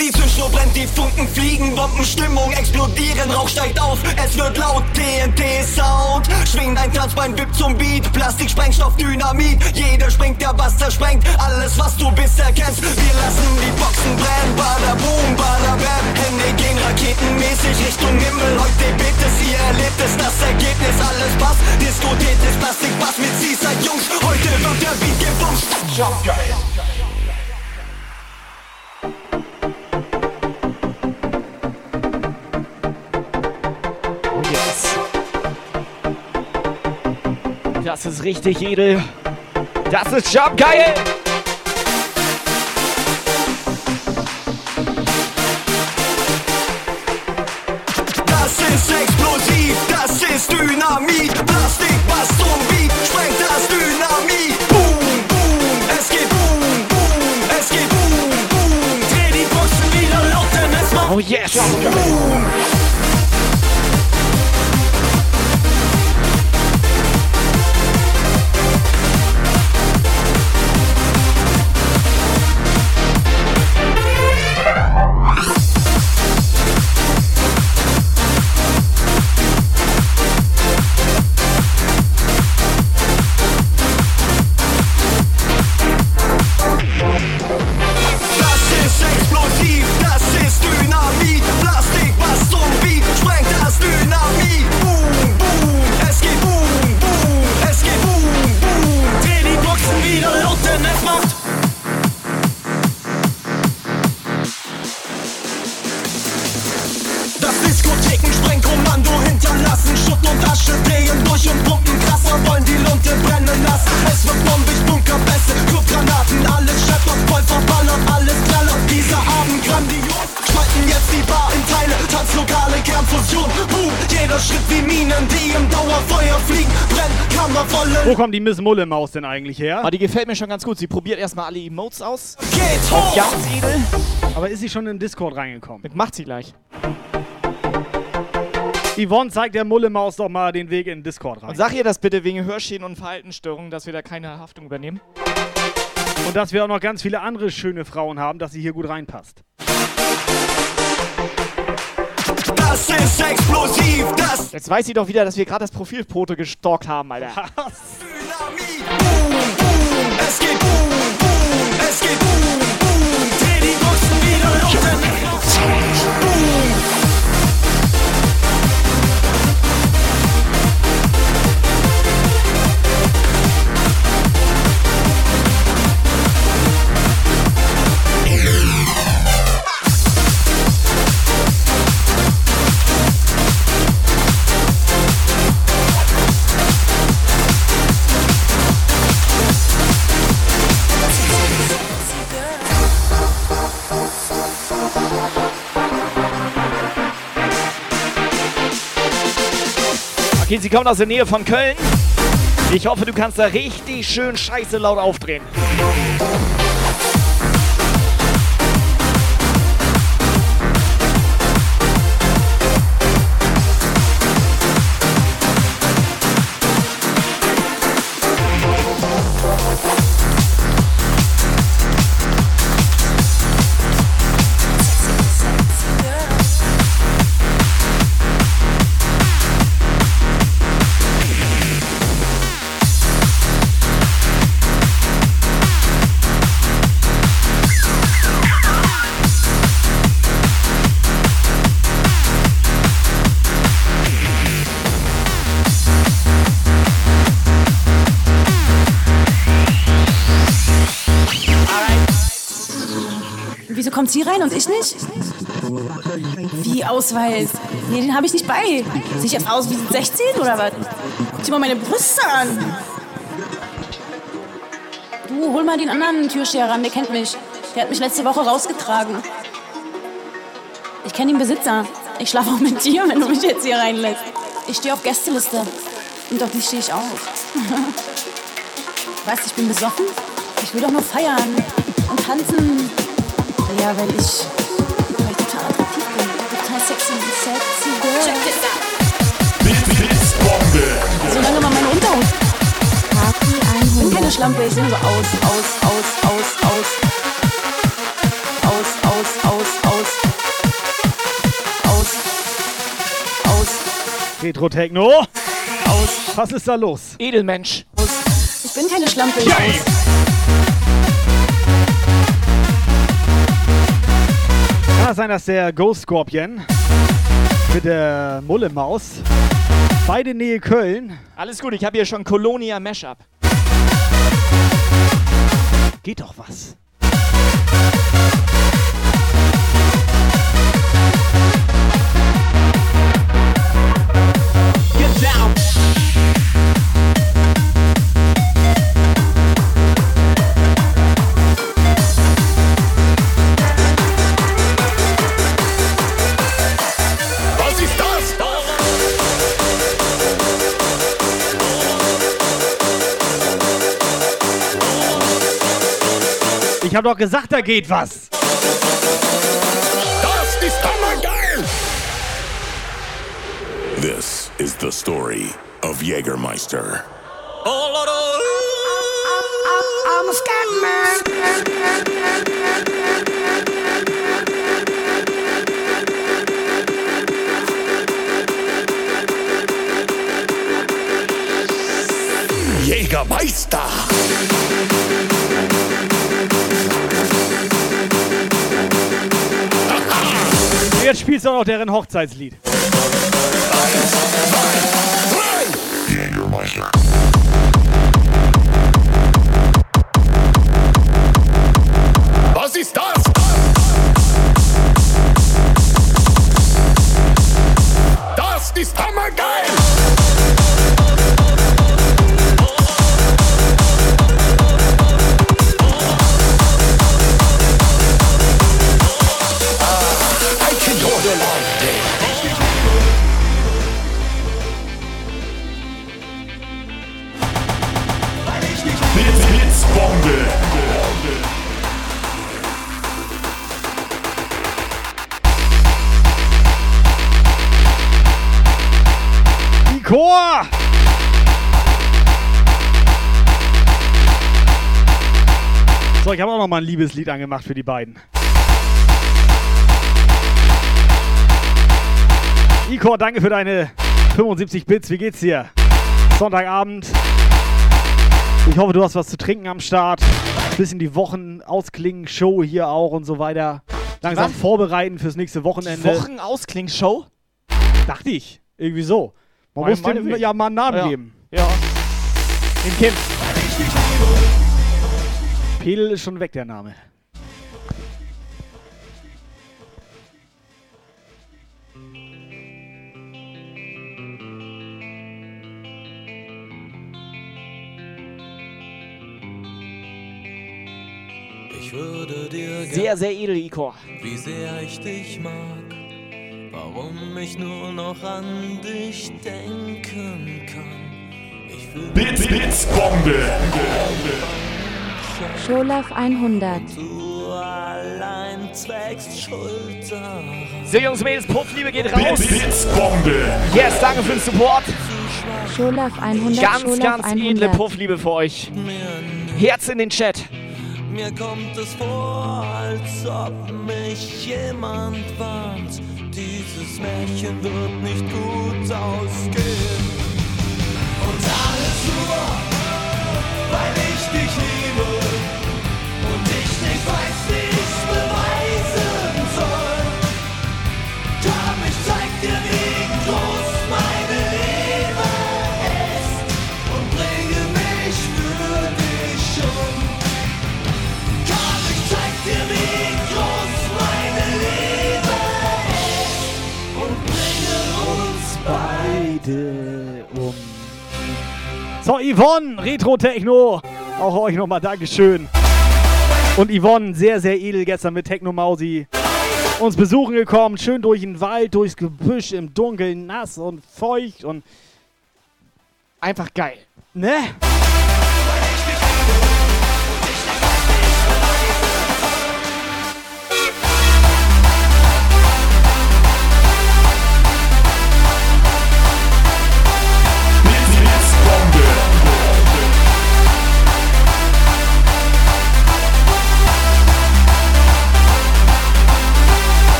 Die Zündschnur brennt, die Funken fliegen, Bombenstimmung explodieren, Rauch steigt auf, es wird laut, TNT-Sound. Schwingt ein Tanzbein, wippt zum Beat, Plastik, Sprengstoff, Dynamit. Jeder springt, der Bass zersprengt, alles was du bisher kennst. Wir lassen die Boxen brennen, bada boom, bada bam. Hände gehen raketenmäßig Richtung Himmel, heute bebt es, ihr erlebt es, das Ergebnis, alles passt. Diskutiert ist Plastik, Bass mit Seaside Jungs, heute wird der Beat gebumst. Jump Das ist richtig edel. Das ist Jobgeil. Das ist explosiv, das ist Dynamit. Plastik, Bass und Beat, sprengt das Dynamit. Boom, boom, es geht boom, boom, es geht boom, boom. Dreh die Boxen wieder laut, denn es macht Oh yes. boom. Wo kommt die Miss Mulle Maus denn eigentlich her? Aber die gefällt mir schon ganz gut. Sie probiert erstmal alle Emotes aus. Geht hoch! ganz edel. Aber ist sie schon in Discord reingekommen? Das macht sie gleich. Yvonne zeigt der Mulle Maus doch mal den Weg in Discord rein. Und sag ihr das bitte wegen Hörschäden und Verhaltensstörungen, dass wir da keine Haftung übernehmen. Und dass wir auch noch ganz viele andere schöne Frauen haben, dass sie hier gut reinpasst. Das ist explosiv, das Jetzt weiß sie doch wieder, dass wir gerade das Profilfoto gestalkt haben, Alter. Dynamit. Boom, boom, es geht boom, boom, es geht boom, boom. Dreh die Boxen wieder laut, Okay, sie kommt aus der Nähe von Köln. Ich hoffe, du kannst da richtig schön scheiße laut aufdrehen. Kommt sie rein und ich nicht? Wie Ausweis? Nee, den habe ich nicht bei. Sehe ich jetzt aus wie 16 oder was? Guck dir mal meine Brüste an. Du, hol mal den anderen Türsteher ran, der kennt mich. Der hat mich letzte Woche rausgetragen. Ich kenne den Besitzer. Ich schlafe auch mit dir, wenn du mich jetzt hier reinlässt. Ich stehe auf Gästeliste. Und auf die stehe ich auch. [LAUGHS] weißt du, ich bin besoffen? Ich will doch nur feiern und tanzen. Ja, weil ich, ich total attraktiv bin. Total sexy, sexy girl. Check this out. Solange man meine Unterhose. Ich bin keine Schlampe, ich sehe so aus, aus, aus, aus, aus. Aus, aus, aus, aus. Aus. Aus. Retro-Techno. Aus. Was ist da los? Edelmensch. Aus. Ich bin keine Schlampe. Ja. Aus. Kann das sein, dass der Ghost Scorpion mit der Mulle-Maus beide Nähe Köln Alles gut, ich habe hier schon Colonia Mashup. geht doch was. Get down. Ich habe doch gesagt, da geht was. Das ist hammergeil! This is the story of Jägermeister. I'm a scat Jägermeister! Jetzt spielst du auch noch deren Hochzeitslied. Auch noch mal ein Liebeslied angemacht für die beiden. Ikor, danke für deine 75 Bits. Wie geht's dir? Sonntagabend. Ich hoffe, du hast was zu trinken am Start. Bisschen die Wochen ausklingen, Show hier auch und so weiter. Langsam Was? vorbereiten fürs nächste Wochenende. Wochenausklingsshow? Dachte ich. Irgendwie so. Man Meine- muss dem ja mal einen Namen Ja. geben. Ja. Den Kim. Pedel ist schon weg, der Name. Ich würde dir Sehr, sehr edel, Ikor. wie sehr ich dich mag. warum ich nur noch an dich denken kann. Ich will Bits, Bits, Bombe. Scholaf 100. Du allein Schuld daran. So, Jungs, Mädels, Puffliebe geht raus. Bits, Bits, Bombe. Yes, danke für den Support. Scholaf 100. Ganz, Scholaf ganz 100. edle Puffliebe für euch. Herz in den Chat. Mir kommt es vor, als ob mich jemand warnt. Dieses Märchen wird nicht gut ausgehen. Und alles nur, weil ich dich liebe. So, Yvonne, Retro-Techno. Auch euch nochmal Dankeschön. Und Yvonne, sehr, sehr edel gestern mit Techno Mausi. Uns besuchen gekommen, schön durch den Wald, durchs Gebüsch, im Dunkeln, nass und feucht und einfach geil. Ne?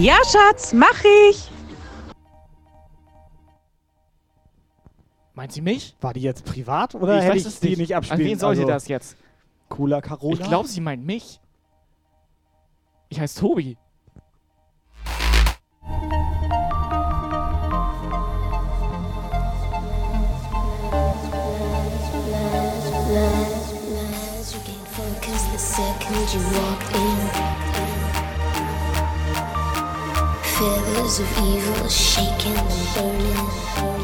Ja, Schatz, mach ich. Meint sie mich? War die jetzt privat oder ich hätte weiß ich es die nicht. nicht abspielen? An wen soll sie Also, das jetzt? Cooler Carola? Ich glaube, sie meint mich. Ich heiße Tobi. Lies, you gain focus the second you walked in. Feathers of evil shaking and burning.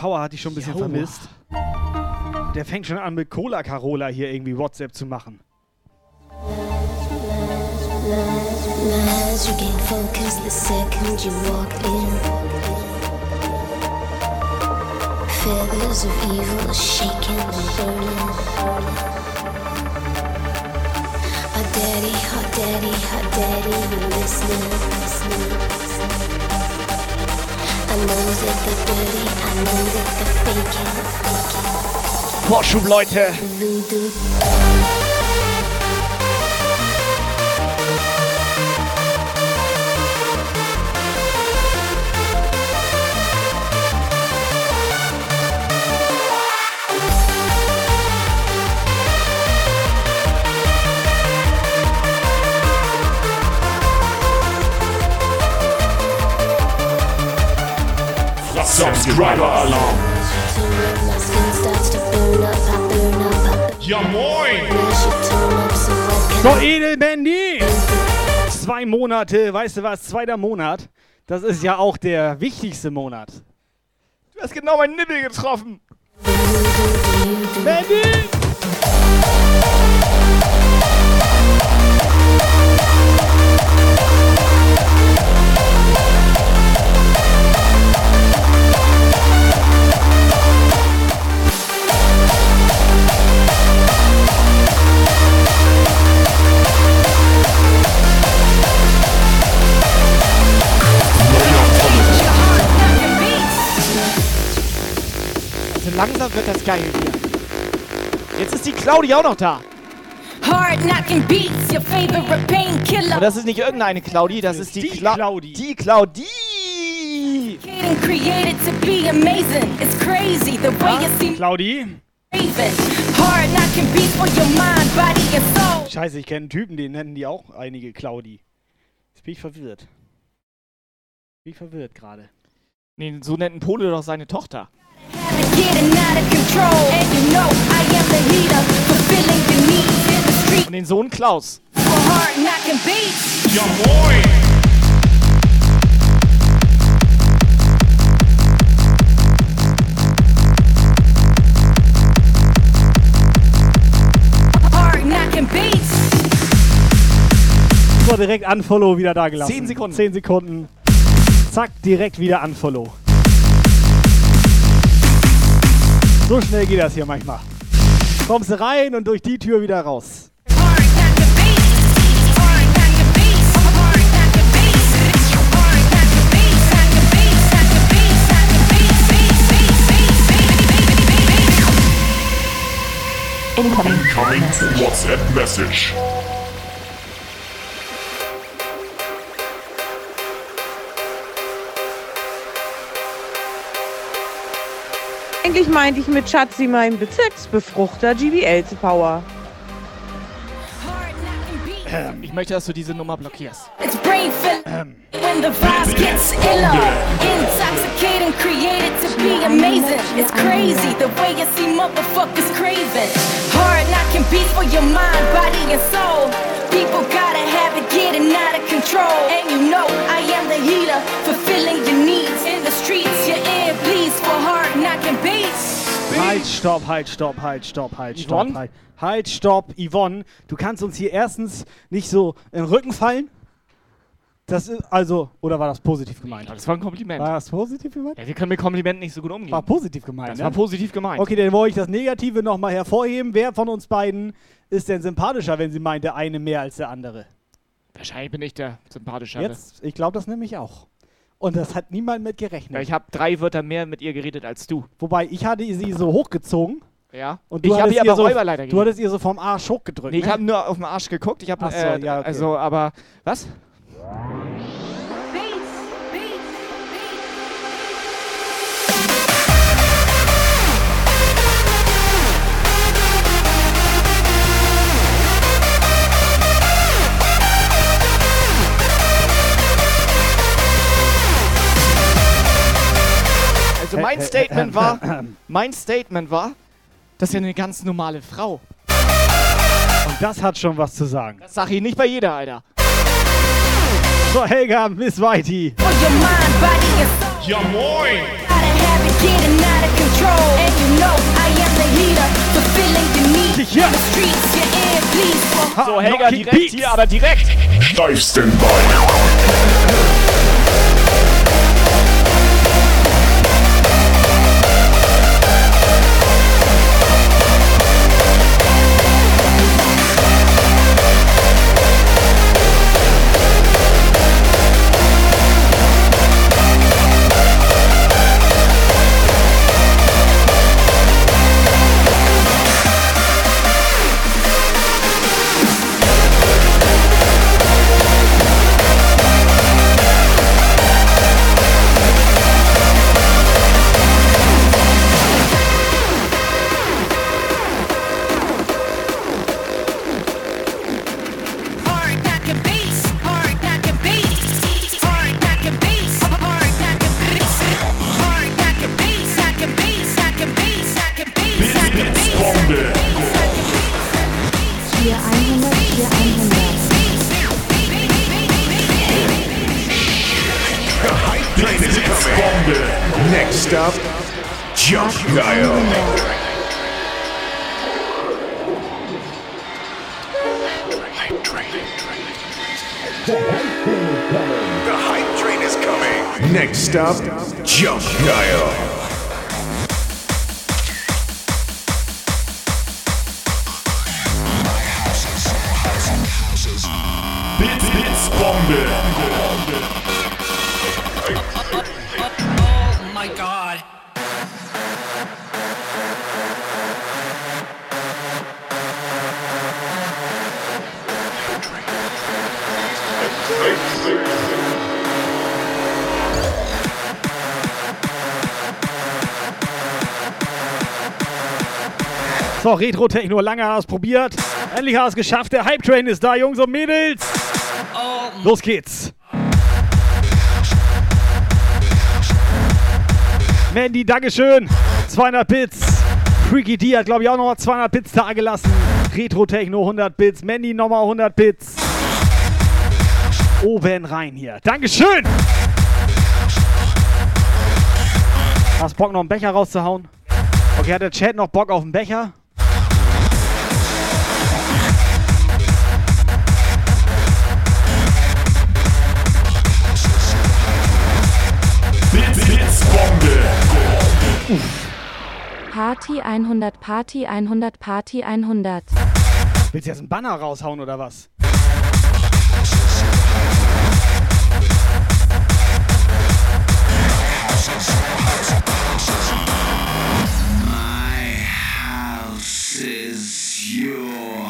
Power hatte ich schon ein bisschen Jo. vermisst. Der fängt schon an mit Cola Carola hier irgendwie WhatsApp zu machen. Lies, you gain focus the second you walk in. Feathers of evil shaking and burning. Our daddy, our daddy, our daddy, you listening, listening. Vorschub, Leute. Subscriber Alarm. Ja moin! So, Edelbandy! Zwei Monate, weißt du was? Zweiter Monat. Das ist ja auch der wichtigste Monat. Du hast genau meinen Nippel getroffen. Bandy! Langsam wird das geil hier. Jetzt ist die Claudi auch noch da. Hard knocking beats, your favorite painkiller. Und das ist nicht irgendeine Claudi, das ist die, Cla Claudi. Die Claudi. Getting created to be amazing. It's crazy the way you see Claudi? Scheiße, ich kenne einen Typen, den nennen die auch einige Claudi. Jetzt bin ich verwirrt. Bin ich verwirrt gerade. Nee, so nennt ein Pole doch seine Tochter. Und den Sohn Klaus. Ja moin! Direkt Unfollow wieder da gelassen. Zehn Sekunden. 10 Sekunden. Zack, direkt wieder Unfollow. So schnell geht das hier manchmal. Kommst du rein und durch die Tür wieder raus. Incoming WhatsApp Message. Eigentlich meinte ich mit Schatzi meinen Bezirksbefruchter GBL zu Power. Ich möchte, dass du diese Nummer blockierst. It's brain filling when the vibes gets iller. Intoxicating, created to be amazing. It's crazy the way you see motherfuckers craving. Hard knocking beats for your mind, body, and soul. People gotta have it getting out of control. And you know I am the heater, fulfilling your needs. Halt, stopp, halt, stopp, halt, stopp, halt, stopp, Yvonne? halt. Halt, stopp, Yvonne. Du kannst uns hier erstens nicht so in den Rücken fallen. Das ist also, oder war das positiv gemeint? Das war ein Kompliment. War das positiv gemeint? Ja, wir können mit Komplimenten nicht so gut umgehen. War positiv gemeint, Das ne? war positiv gemeint. Okay, dann wollte ich das Negative nochmal hervorheben. Wer von uns beiden ist denn sympathischer, wenn sie meint, der eine mehr als der andere? Wahrscheinlich bin ich der sympathischere. Jetzt, ich glaube das nämlich auch. Und das hat niemand mit gerechnet. Weil ich habe drei Wörter mehr mit ihr geredet als du. Wobei, ich hatte sie so hochgezogen. Ja. Und du ich habe ihr aber so, Räuberleiter Du gegeben. hattest ihr so vom Arsch hochgedrückt. Nee, ich ne? habe nur auf den Arsch geguckt. Ich habe so, äh, ja, okay. also, aber was? Also mein Statement war, mein Statement war, das ist ja eine ganz normale Frau. Und das hat schon was zu sagen. Das sag ich nicht bei jeder, Alter. So, Helga, Miss Whitey. Ja moin! For So, Helga, direkt hier, aber direkt. Steif Standby. My god. So, Retro-Techno, lange hast probiert. Endlich hast es geschafft. Der Hype-Train ist da, Jungs und Mädels. Los geht's. Mandy, Dankeschön. 200 Bits. Freaky D hat, glaube ich, auch nochmal 200 Bits da gelassen. Retro-Techno 100 Bits. Mandy nochmal 100 Bits. Oben rein hier. Dankeschön. Hast Bock, noch einen Becher rauszuhauen? Okay, hat der Chat noch Bock auf einen Becher? Party 100, Party 100, Party 100. Willst du jetzt einen Banner raushauen oder was? My house is your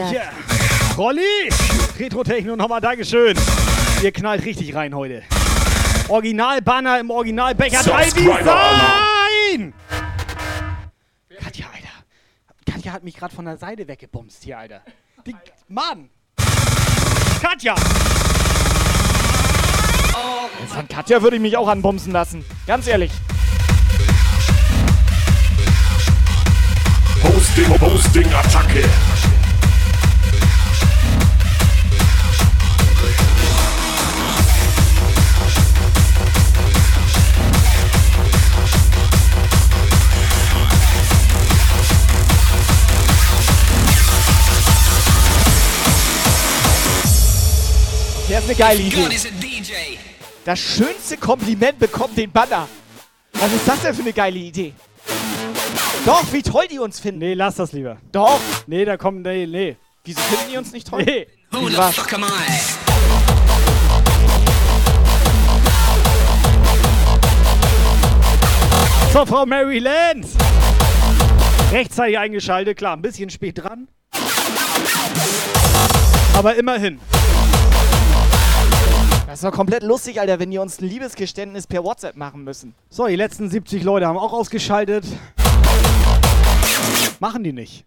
100. Ja. Rolli! Retro-Techno nochmal Dankeschön. Ihr knallt richtig rein heute. Original-Banner im Original-Becher 3 Subscriber Design! Katja, Alter. Katja hat mich gerade von der Seite weggebumst hier, Alter. Die, Mann! Katja! Von Katja würde ich mich auch anbumsen lassen. Ganz ehrlich. Hosting, Hosting, Attacke. Der ist eine geile Idee. Das schönste Kompliment bekommt den Banner. Was ist das denn für eine geile Idee? Doch, wie toll die uns finden. Nee, lass das lieber. Doch. Nee, da kommt. Nee, nee. Wieso finden die uns nicht toll? Nee. Who the Was? fuck am I? So, Frau Maryland! Rechtzeitig eingeschaltet, klar, ein bisschen spät dran. Aber immerhin. Das ist doch komplett lustig, Alter, wenn die uns ein Liebesgeständnis per WhatsApp machen müssen. So, die letzten 70 Leute haben auch ausgeschaltet. Machen die nicht.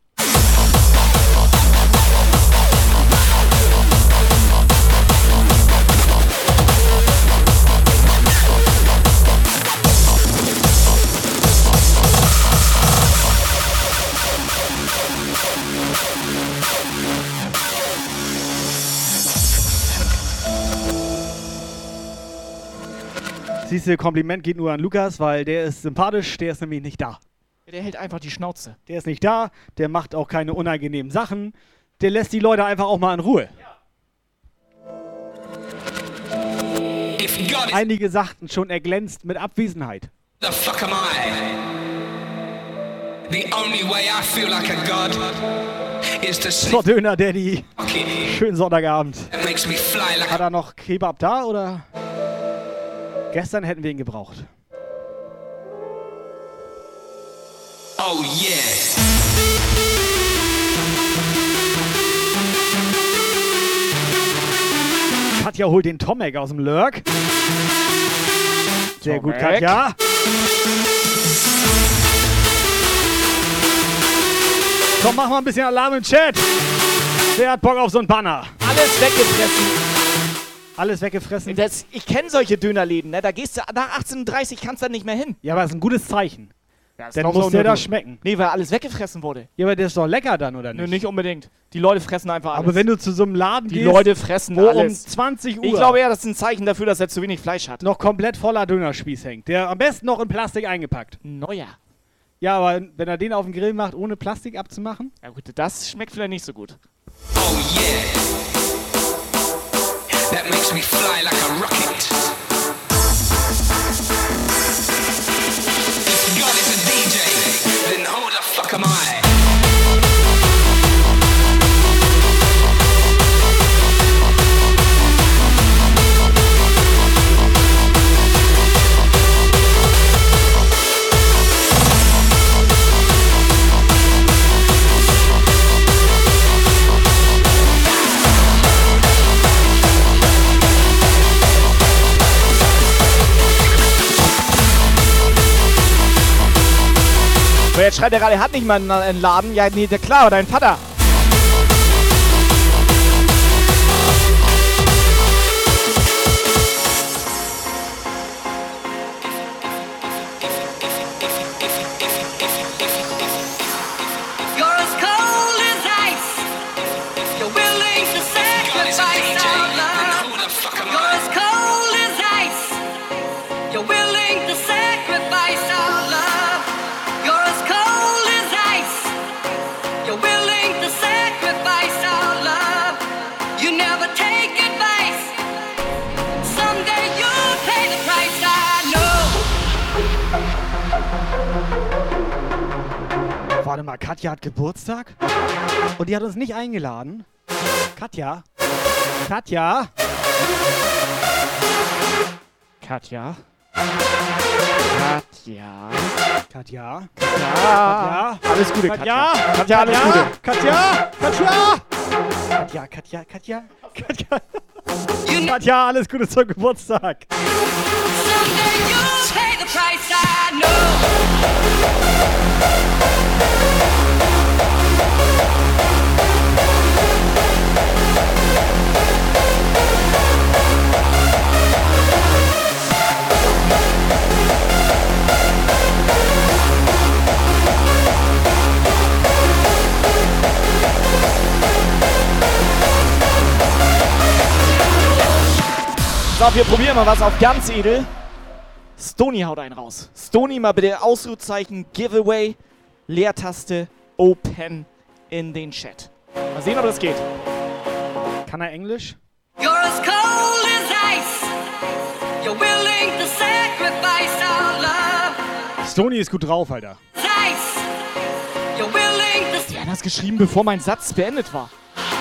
Siehst du, Kompliment geht nur an Lukas, weil der ist sympathisch, der ist nämlich nicht da. Der hält einfach die Schnauze. Der ist nicht da, der macht auch keine unangenehmen Sachen. Der lässt die Leute einfach auch mal in Ruhe. Is Einige sagten schon, er glänzt mit Abwesenheit. the fuck am I? The only way I feel like a god is to So. Döner Daddy. Schönen Sonntagabend. It makes me fly like Hat er noch Kebab da oder? Gestern hätten wir ihn gebraucht. Oh yeah! Katja holt den Tomek aus dem Lurk. Sehr gut, Katja. Komm, mach mal ein bisschen Alarm im Chat. Wer hat Bock auf so einen Banner? Alles weggefressen. Alles weggefressen? Das, ich kenne solche Dönerläden, ne? Da gehst du nach 18.30 kannst du dann nicht mehr hin. Ja, aber das ist ein gutes Zeichen. Ja, das Dann muss der du. schmecken. Nee, weil alles weggefressen wurde. Ja, aber der ist doch lecker dann, oder Nö, nicht? nicht unbedingt. Die Leute fressen einfach alles. Aber wenn du zu so einem Laden Die gehst, Leute fressen wo alles. um 20 Uhr Ich glaube eher, das ist ein Zeichen dafür, dass er zu wenig Fleisch hat. noch komplett voller Dönerspieß hängt, der am besten noch in Plastik eingepackt. Neuer. Ja, aber wenn er den auf dem Grill macht, ohne Plastik abzumachen? Ja gut, das schmeckt vielleicht nicht so gut. That makes me fly like a rocket. So, jetzt schreit er gerade, er hat nicht mal einen, Laden. Ja, nee, klar, dein Vater. Warte mal, Katja hat Geburtstag? Und die hat uns nicht eingeladen? Katja? Katja? Katja. Katja. Katja? Katja. Alles Gute, Katja? Katja. Katja, alles Katja? Gute. Katja? Katja? Katja, Katja, Katja? [LAUGHS] Katja? Katja, alles Gute zum Geburtstag. So, wir probieren mal was auf ganz edel. Stony haut einen raus. Stony mal bitte Ausrufezeichen, Giveaway, Leertaste, Open in den Chat. Mal sehen, ob das geht. Kann er Englisch? You're as cold as ice. You're willing to sacrifice our love. Stony ist gut drauf, Alter. Die hat das geschrieben, bevor mein Satz beendet war.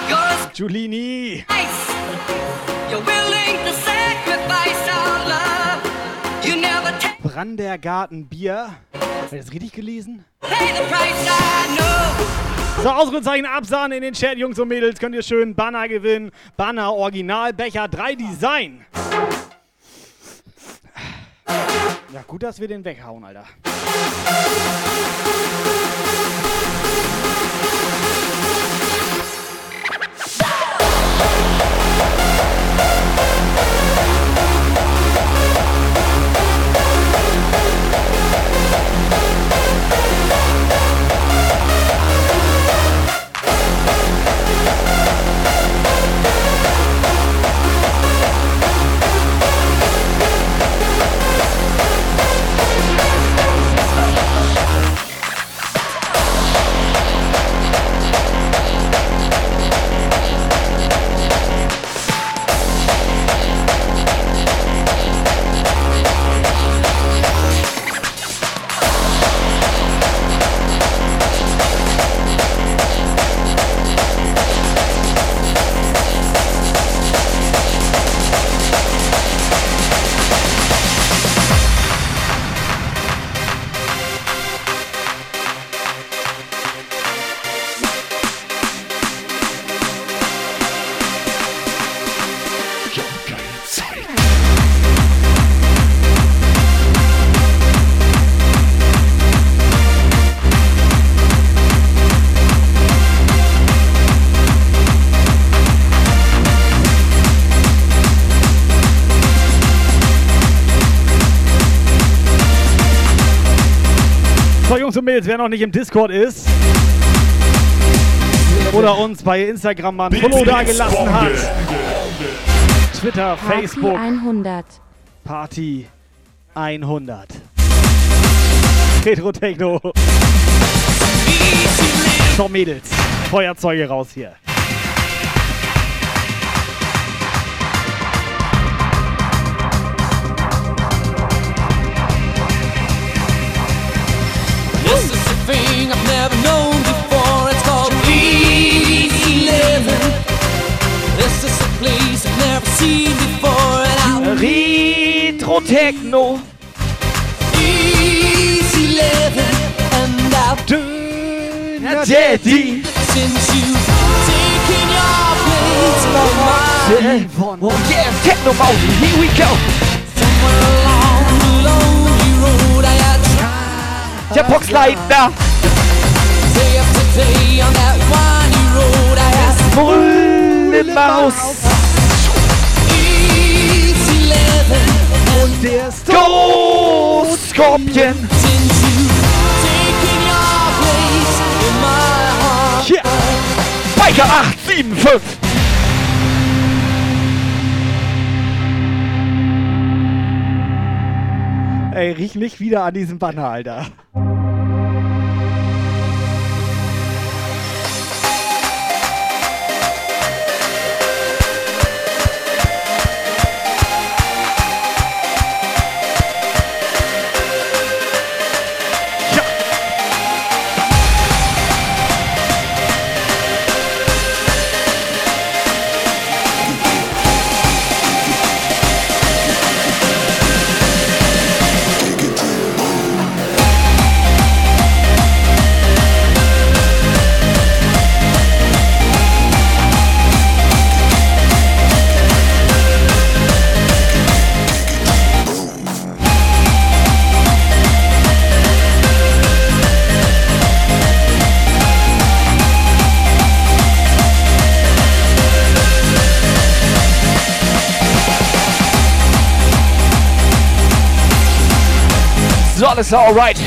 Ice. You're willing to sacrifice our love. Brandergarten Bier. Hat er das richtig gelesen? pay the price. I know. So, Ausrufezeichen Absahn in den Chat, Jungs und Mädels. Könnt ihr schön Banner gewinnen. Banner Original Becher 3 Design. Ja, gut, dass wir den weghauen, Alter. Mädels, wer noch nicht im Discord ist oder uns bei Instagram mal ein Follow da gelassen hat. Twitter, Party Facebook, 100. Party 100. Retro Techno. So Mädels, Feuerzeuge raus hier. Place I've never seen before. And I Retro Techno. easy living. And I've Döner Daddy. since you've taken your place my Oh yeah, Techno Mountain, here we go. Somewhere along the lonely road I had tried. Day after day on that windy road I had Bullenmaus. Und der in my heart. Yeah. Biker 875. Ey, riech nicht wieder an diesem Banner, Alter. Alles alright.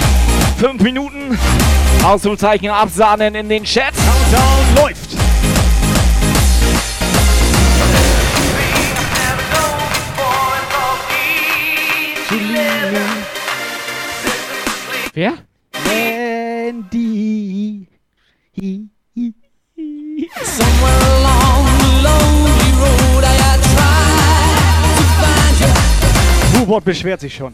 Fünf Minuten. Ausrufezeichen absahnen in den Chat. Countdown läuft. Wer? Mandy. Somewhere along the lonely road I had tried to find you. Hubert beschwert sich schon.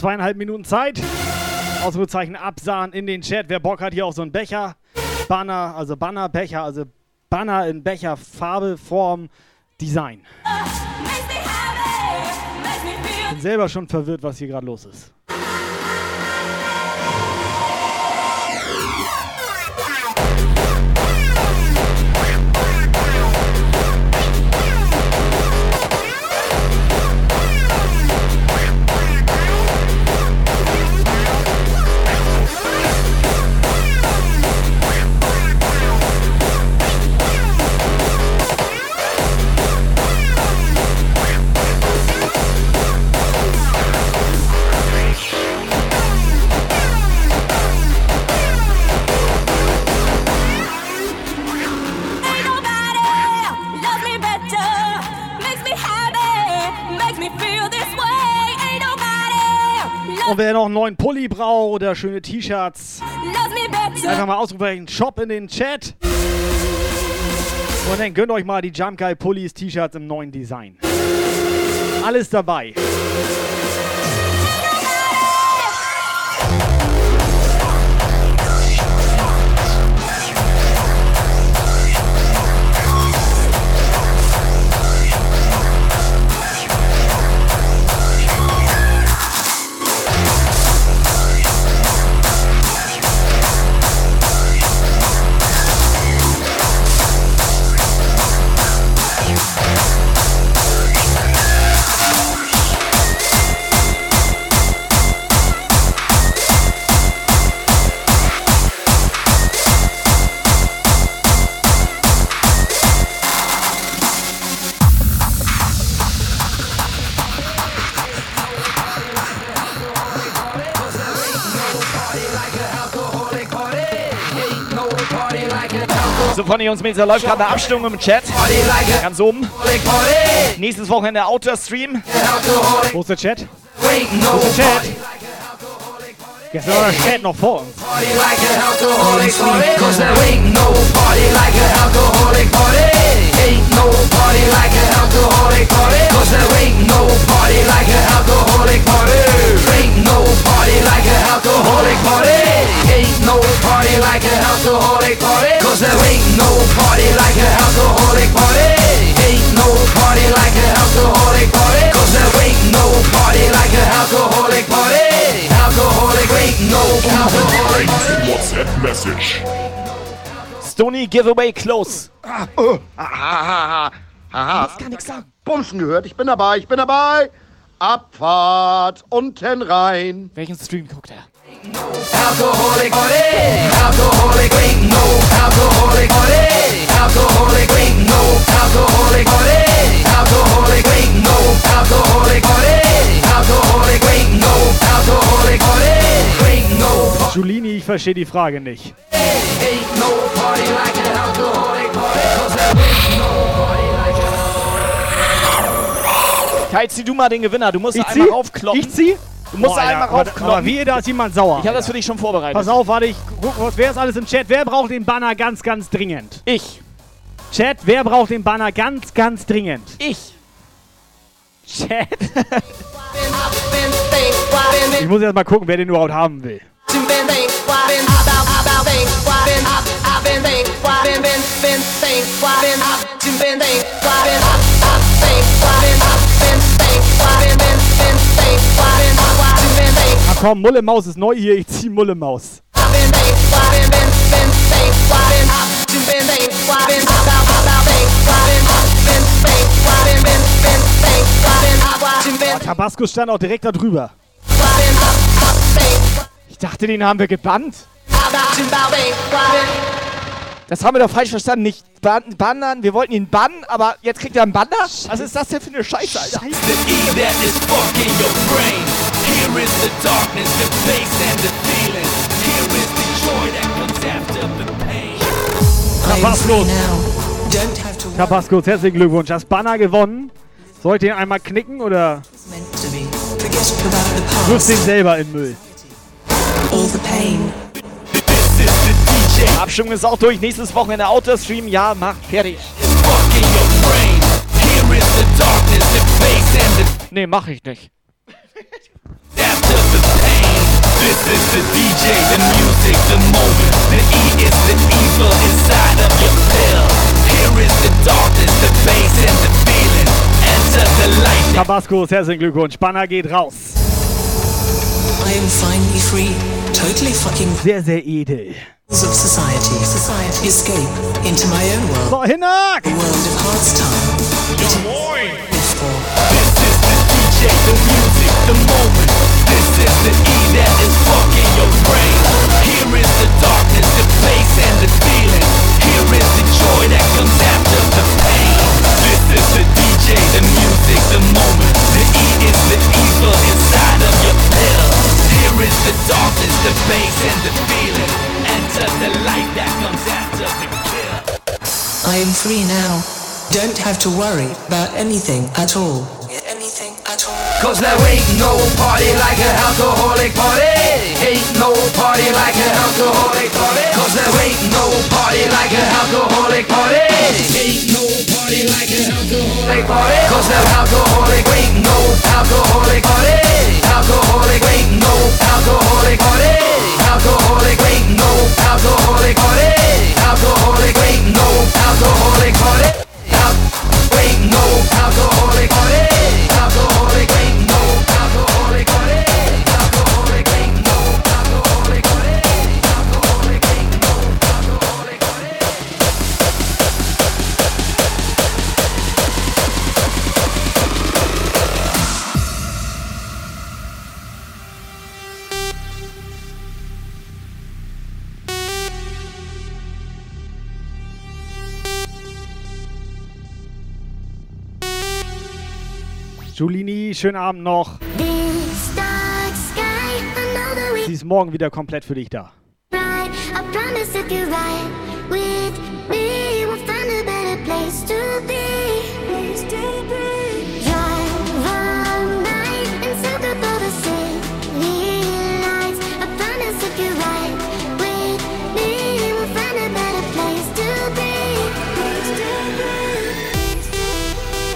Zweieinhalb Minuten Zeit. Ausrufezeichen absahen in den Chat. Wer Bock hat hier auf so einen Becher, Banner, also Banner, Becher, also Banner in Becher, Farbe, Form, Design. Bin selber schon verwirrt, was hier gerade los ist. Wer noch einen neuen Pulli braucht oder schöne T-Shirts, einfach mal ausrufen, Shop in den Chat. Und dann gönnt euch mal die Jump Guy Pullis, T-Shirts im neuen Design. Alles dabei. So, von Mädels, da läuft gerade eine Abstimmung im Chat. Ganz oben. Nächstes Wochenende Outdoor-Stream. Wo ist der Chat? Wo ist der Chat? Gestern war der Chat noch vor uns. Ain't no party like an alcoholic party. Ain't no party like an alcoholic party, cause there ain't no party like an alcoholic party. Ain't no party like an alcoholic party. Cause there ain't no party like an alcoholic party. Alcoholic ain't no alcoholic party. WhatsApp Message. Stony Giveaway close. Ah, oh. Das kann nix sagen. Bumsen gehört, ich bin dabei, ich bin dabei. Abfahrt unten rein. Welchen Stream guckt er? Alcoholic party, alcoholic ain't no alcoholic party, alcoholic ain't no alcoholic party, alcoholic ain't no alcoholic party, alcoholic ain't no alcoholic party, ain't no Julini, ich verstehe die Frage nicht. Kai, zieh du mal den Gewinner. Du musst Ich einmal zieh? raufkloppen. Ich zieh? Du musst Boah, einmal Alter, aber- wie, da ist jemand sauer. Ich habe das für dich schon vorbereitet. Pass auf, warte, ich guck, was- wer ist alles im Chat? Wer braucht den Banner ganz, ganz dringend? Ich. Chat, wer braucht den Banner ganz, ganz dringend? Ich. Chat. Ich muss erst mal gucken, wer den überhaupt haben will. Na komm, Mulle Maus ist neu hier, ich zieh Mulle Maus. Oh, Tabasco stand auch direkt da drüber. Ich dachte, den haben wir gebannt. Das haben wir doch falsch verstanden. Nicht ban bannern. Wir wollten ihn bannen, aber jetzt kriegt er einen Banner? Was ist das denn für eine Scheiße, Alter? The Here is the darkness, the bass and the feeling. Here is the joy that comes after the pain. Tabasco, herzlichen Glückwunsch. Das Banner gewonnen. Soll ich den einmal knicken oder wirfst den selber in den Müll? All the pain. Abstimmung ist auch durch. Nächstes Wochenende Outdoor-Stream. Ja, macht fertig. Nee, mach ich nicht. [LAUGHS] after the pain. This is the DJ, the music, the moment. The E is the evil inside of your pill. Here is the darkness, the bass and the feeling. Enter the light. Tabasco, herzlichen Glückwunsch. Banner geht raus. I am finally free, totally fucking Sehr, sehr edel. of society. Society. Escape into my own world. So, Hinak! A world of heart's the the music, the moment. This is the E that is fucking your brain. Here is the darkness, the bass and the feeling. Here is the joy that comes after the pain. This is the DJ, the music, the moment. The E is the evil inside of your pill. Here is the darkness, the bass and the feeling. Enter the light that comes after the kill. I am free now. Don't have to worry about anything at all anything at all. Cause there ain't no party like an alcoholic party. Ain't no party like an alcoholic party. Cause there ain't no party like an alcoholic party. Ain't no party like an alcoholic party. Cause there alcoholic ain't no alcoholic party. Alcoholic ain't no alcoholic party. Alcoholic ain't no alcoholic party. Alcoholic ain't no alcoholic party. Al- ain't no alcoholic party. Alcoholic ain't Julini, schönen Abend noch. Sie ist morgen wieder komplett für dich da. I promise if you ride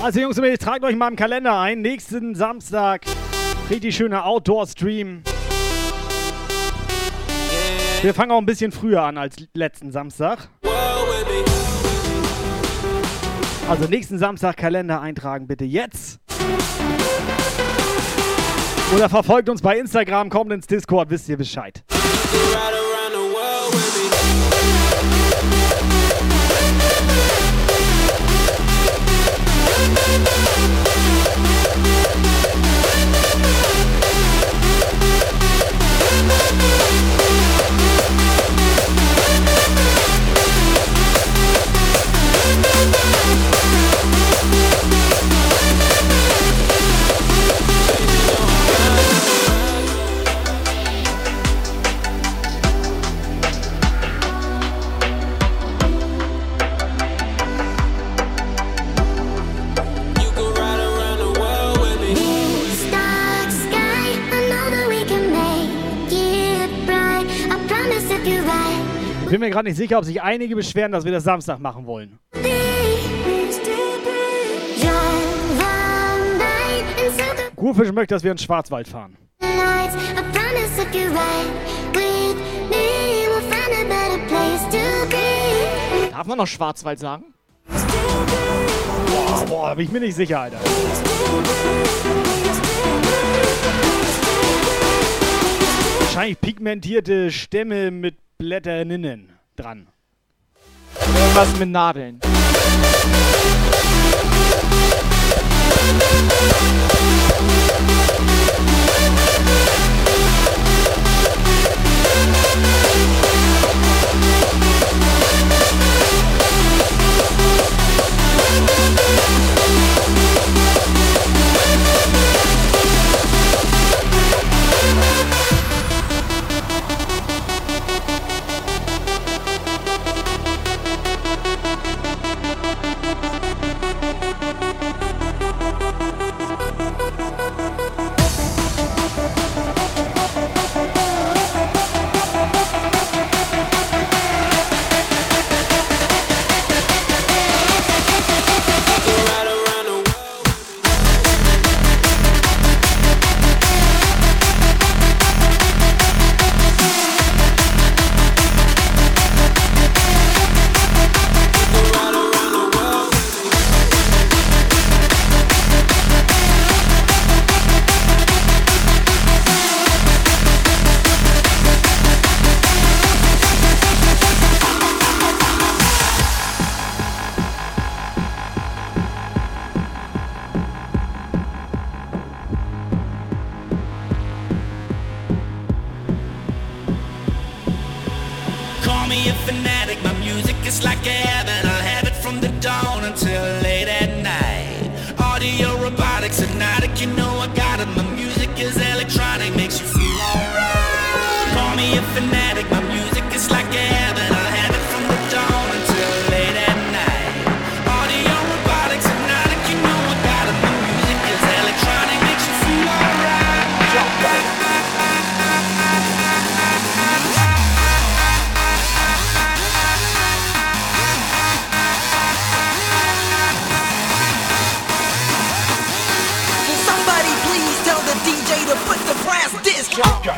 Also Jungs und Mädels, tragt euch mal im Kalender ein. Nächsten Samstag richtig schöner Outdoor-Stream. Wir fangen auch ein bisschen früher an als letzten Samstag. Also nächsten Samstag Kalender eintragen bitte jetzt. Oder verfolgt uns bei Instagram, kommt ins Discord, wisst ihr Bescheid. This mir gerade nicht sicher, ob sich einige beschweren, dass wir das Samstag machen wollen. Kurfisch möchte, dass wir ins Schwarzwald fahren. Darf man noch Schwarzwald sagen? Boah, boah, bin ich mir nicht sicher, Alter. Wahrscheinlich pigmentierte Stämme mit Blätterinnen dran. Irgendwas mit Nadeln.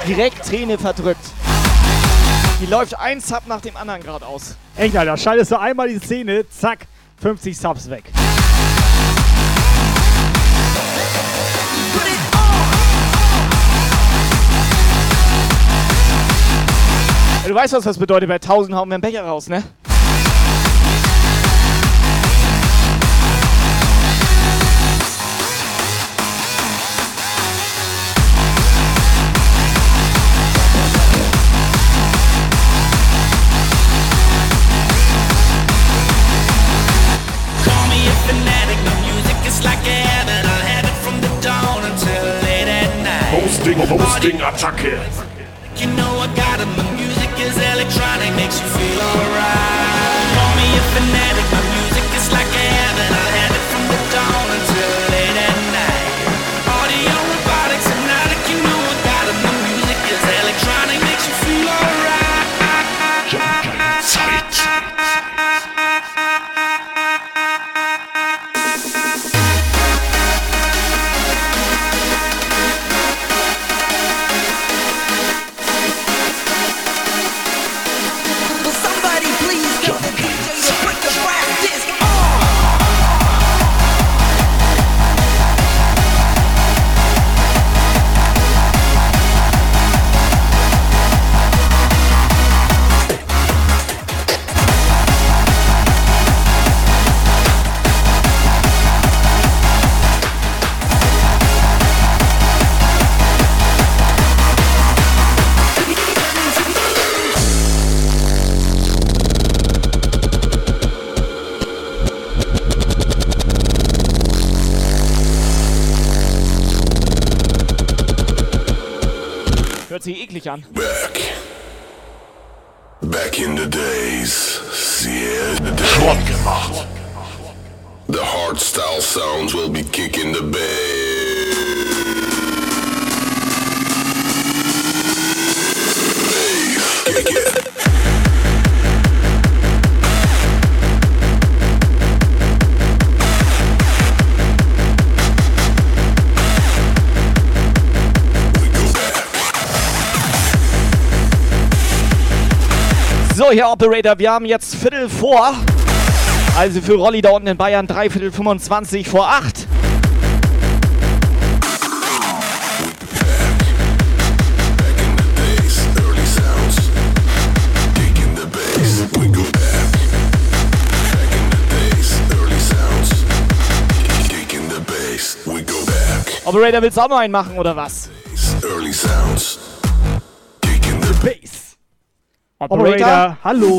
Direkt Träne verdrückt. Die läuft ein Sub nach dem anderen geradeaus. Echt, Alter, schaltest du einmal die Szene, zack, 50 Subs weg. Du weißt, was das bedeutet. Bei 1000 hauen wir einen Becher raus, ne? Night. Hosting, Hosting, Attacke. You know I got it, my music is electronic, makes you feel alright. Call me a fanatic, my music is like. Otetaan. Operator, wir haben jetzt Viertel vor. Also für Rolli da unten in Bayern drei Viertel 25 vor 8. Kicking the bass. We go back. Operator, willst du auch noch einen machen oder was? Early sounds. Bass. Operator, hallo.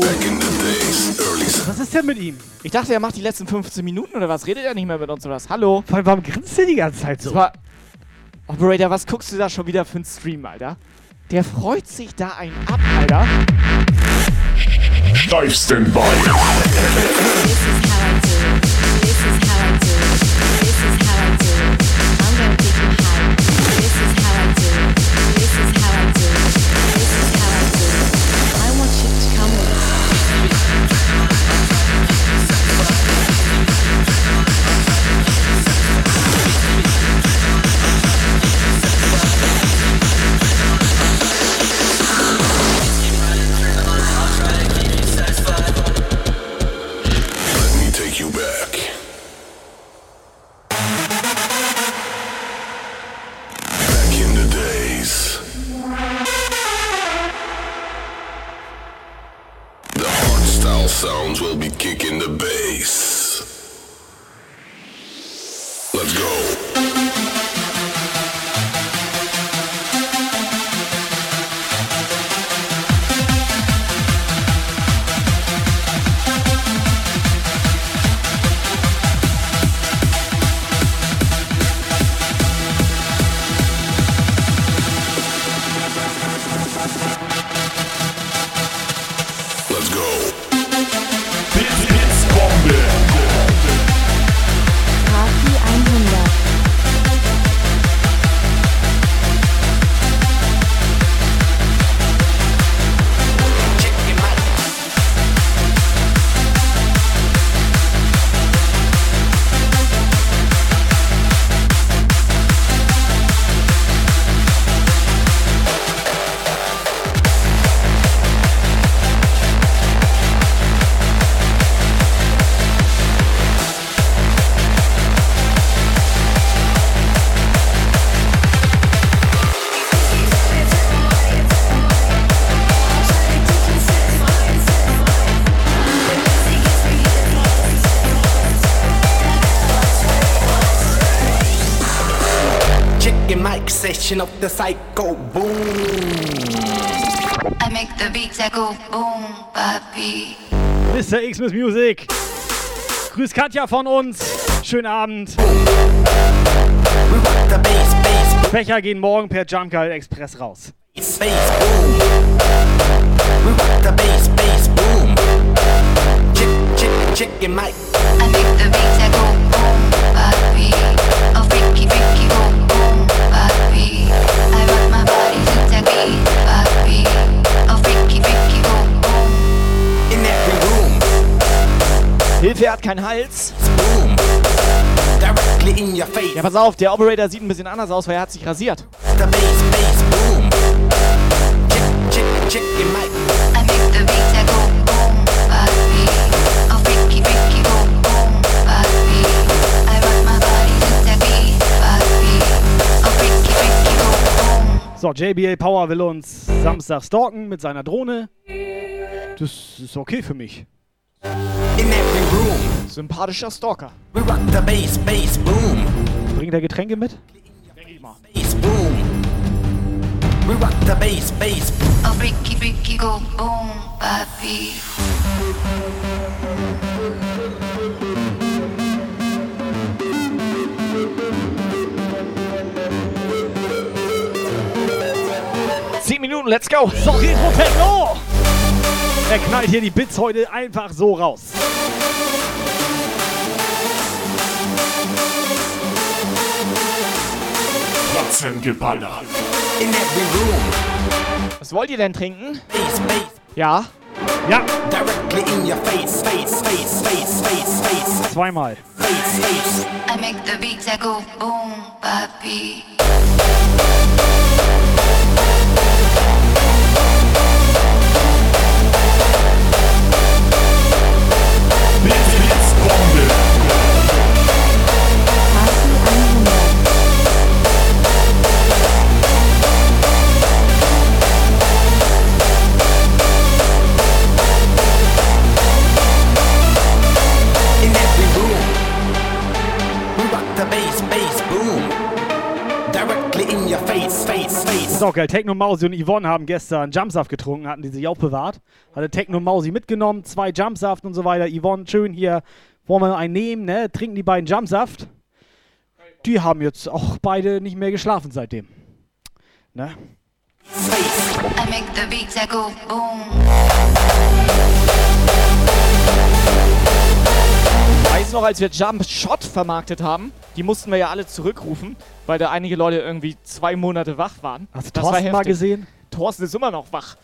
Was ist denn mit ihm? Ich dachte, er macht die letzten 15 Minuten oder was? Redet er nicht mehr mit uns oder was? Hallo? Vor allem, warum grinst der die ganze Zeit so? War Operator, was guckst du da schon wieder für einen Stream, Alter? Der freut sich da einen ab, Alter. Steif Standby. I the psycho boom. I make the beats that go boom, papi. Mr. Xmas Music. Grüß Katja von uns. Schönen Abend. Becher gehen morgen per Jump Guide Express raus. Bass boom. We rock the bass, bass boom. Chick, chick, chicken Mike. I make the beats that go Hilfe, er hat keinen Hals. Boom. Directly in your face. Ja, pass auf, der Operator sieht ein bisschen anders aus, weil er hat sich rasiert. So, JBL Power will uns Samstag stalken mit seiner Drohne. Das ist okay für mich. Sympathischer Stalker. We rock the bass, bass boom. Bringt er Getränke mit? Bass boom. We rock the bass, bass Oh, freaky, freaky, go boom, papi. Zehn Minuten, let's go. So, Retro Techno! Er knallt hier die Bits heute einfach so raus. Platzengeballer. in every room. Was wollt ihr denn trinken? Ja. Ja, Directly in your face, face, face, face, face, face, zweimal. face, face. I make the beats that go boom, papi. Ist auch geil. Techno Mausi und Yvonne haben gestern Jumpsaft getrunken, hatten die sich auch bewahrt. Hatte Techno Mausi mitgenommen, zwei Jumpsaft und so weiter. Yvonne, schön hier, wollen wir einen nehmen, ne? Trinken die beiden Jumpsaft. Die haben jetzt auch beide nicht mehr geschlafen seitdem. Ne? I make the beats that go boom. Weiß noch, als wir Jump Shot vermarktet haben, die mussten wir ja alle zurückrufen, weil da einige Leute irgendwie zwei Monate wach waren. Hast du Das Thorsten mal gesehen? Thorsten ist immer noch wach.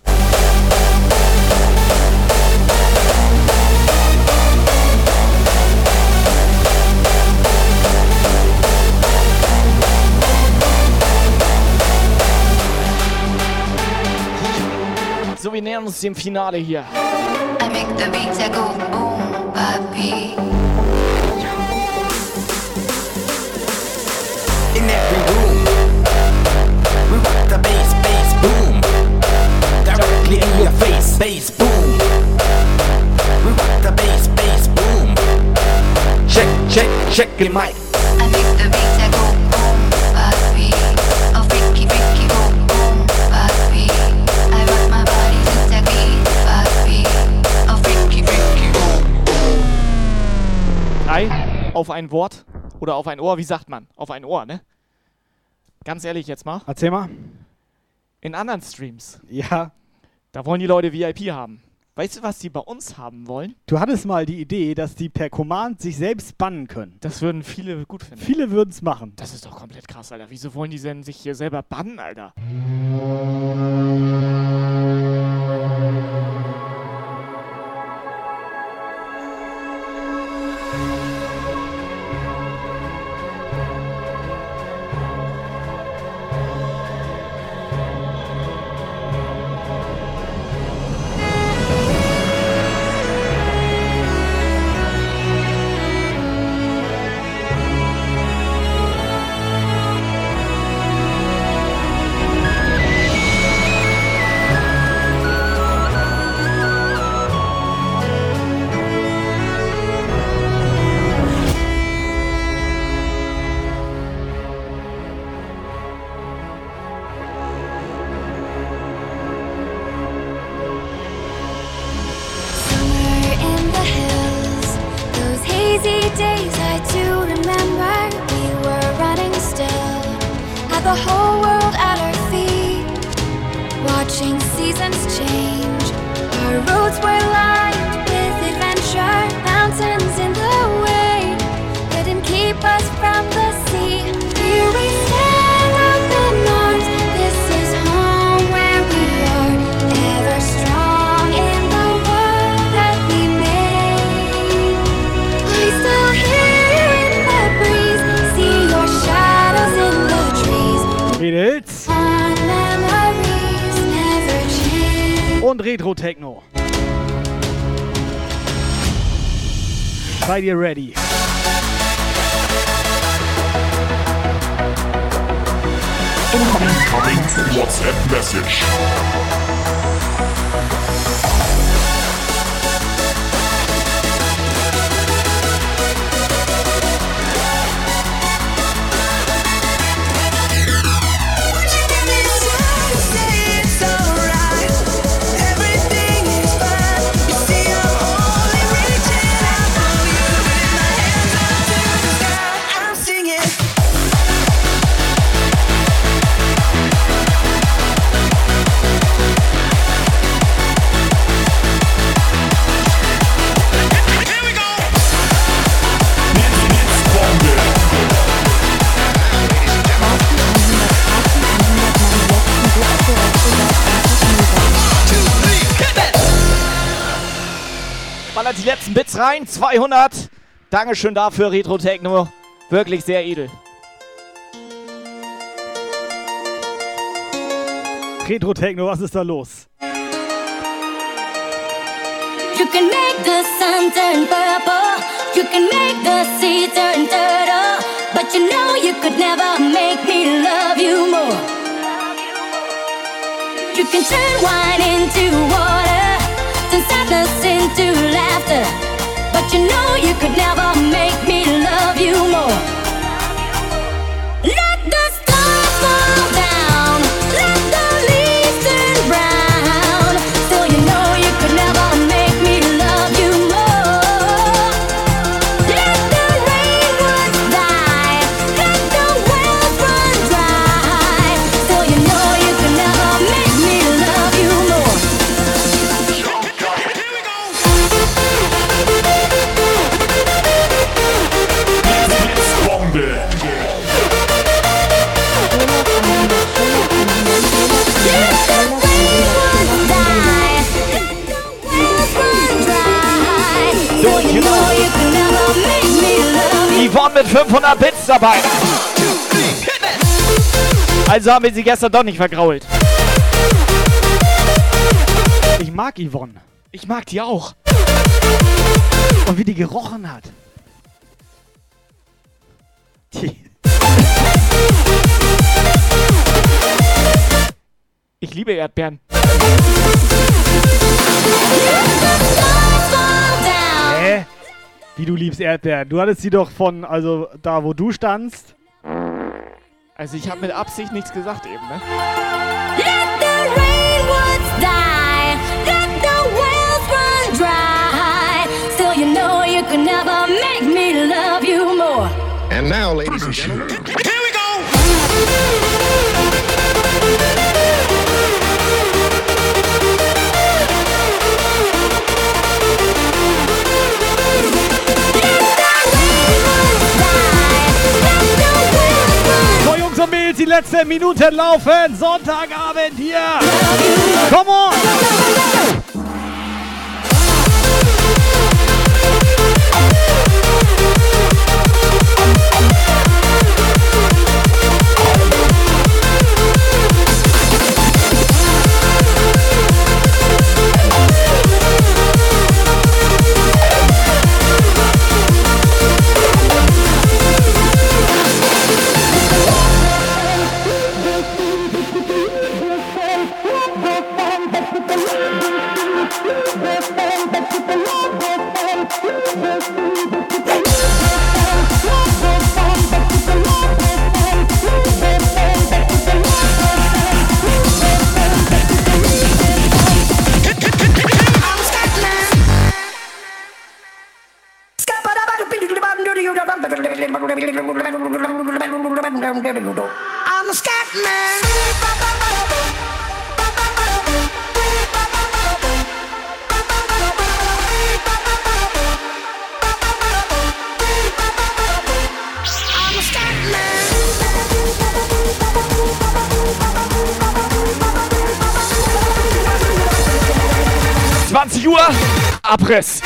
So, wir nähern uns dem Finale hier. I make the beats that go bass boom. We rock the bass, bass boom. Check, check, check it, Mike. I make the beats that go boom, papi. Oh, freaky, freaky, go boom, papi. I rock my body to the beat, papi. Oh, freaky, freaky, go Drei auf ein Wort oder auf ein Ohr, wie sagt man? Auf ein Ohr, ne? Ganz ehrlich jetzt mal. Erzähl mal. In anderen Streams, Ja. Da wollen die Leute VIP haben. Weißt du, was die bei uns haben wollen? Du hattest mal die Idee, dass die per Command sich selbst bannen können. Das würden viele gut finden. Viele würden es machen. Das ist doch komplett krass, Alter. Wieso wollen die denn sich hier selber bannen, Alter? Are ready? Rein. 200. Dankeschön dafür, Retro Techno. Wirklich sehr edel. Retro-Techno, was ist da los? You can make the sun turn purple. You can make the sea turn turtle. But you know you could never make me love you more. You can turn wine into water, you could never make me love you more. 500 Bits dabei. Also haben wir sie gestern doch nicht vergrault. Ich mag Yvonne. Ich mag die auch. Und wie die gerochen hat. Die. Ich liebe Erdbeeren. Hä? Wie du liebst Erdbeeren. Du hattest sie doch von, also da wo du standst. Also ich habe mit Absicht nichts gesagt eben, ne? Let the rainwoods die, let the wells run dry. Still, you know you could never make me love you more. And now, ladies and gentlemen. Here we go. Und Mädels, die letzten Minuten laufen. Sonntagabend hier. Come on. I'm a scat man. I'm a scat man. Zwanzig Uhr Abriss.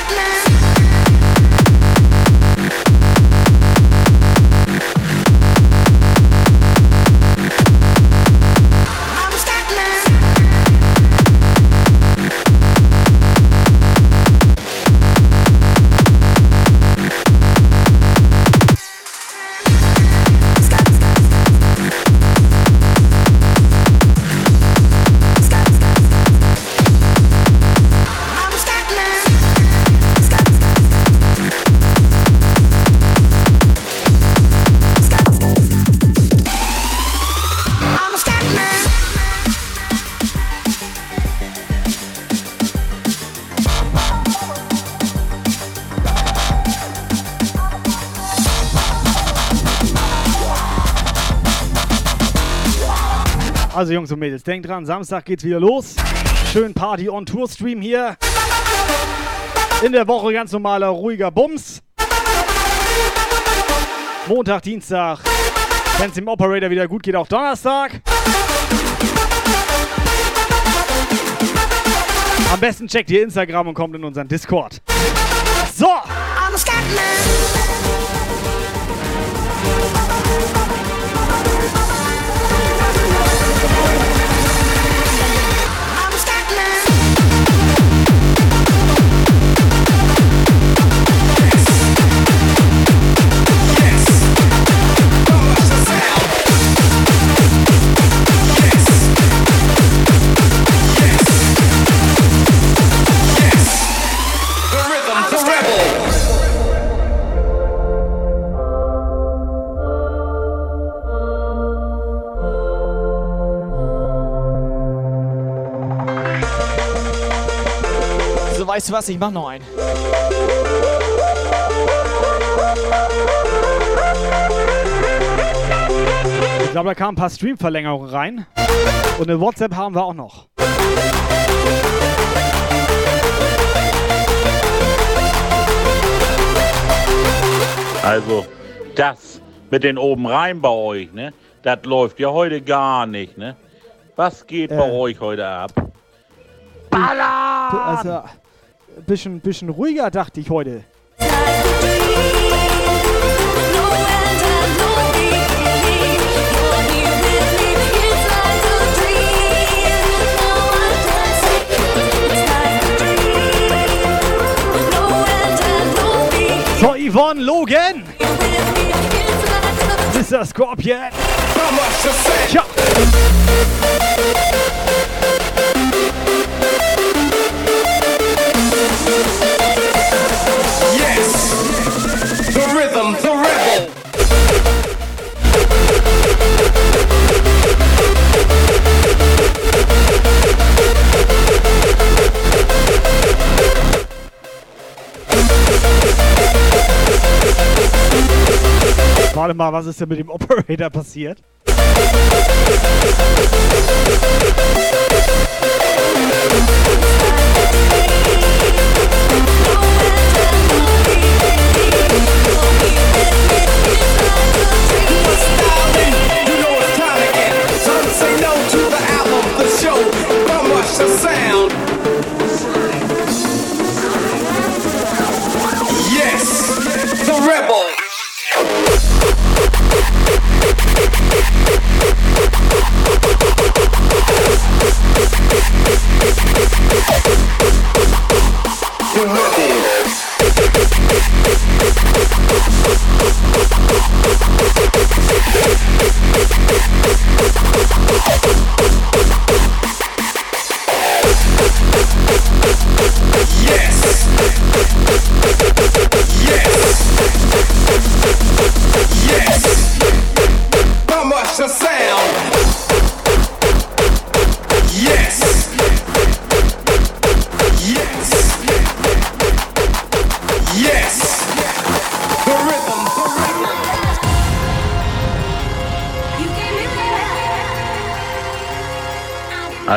Also Jungs und Mädels, denkt dran, Samstag geht's wieder los. Schön Party on Tour Stream hier. In der Woche ganz normaler, ruhiger Bums. Montag, Dienstag, wenn es dem Operator wieder gut geht, auch Donnerstag. Am besten checkt ihr Instagram und kommt in unseren Discord. So! Weißt du was? Ich mach noch einen. Ich glaube, da kamen ein paar Stream-Verlängerungen rein. Und eine WhatsApp haben wir auch noch. Also, das mit den oben rein bei euch, ne? Das läuft ja heute gar nicht, ne? Was geht bei Äh. euch heute ab? Du, Also, bisschen, bisschen ruhiger dachte ich heute. So, Yvonne Logan. Mr. Scorpion. Tja. Warte mal, was ist denn mit dem Operator passiert? You. know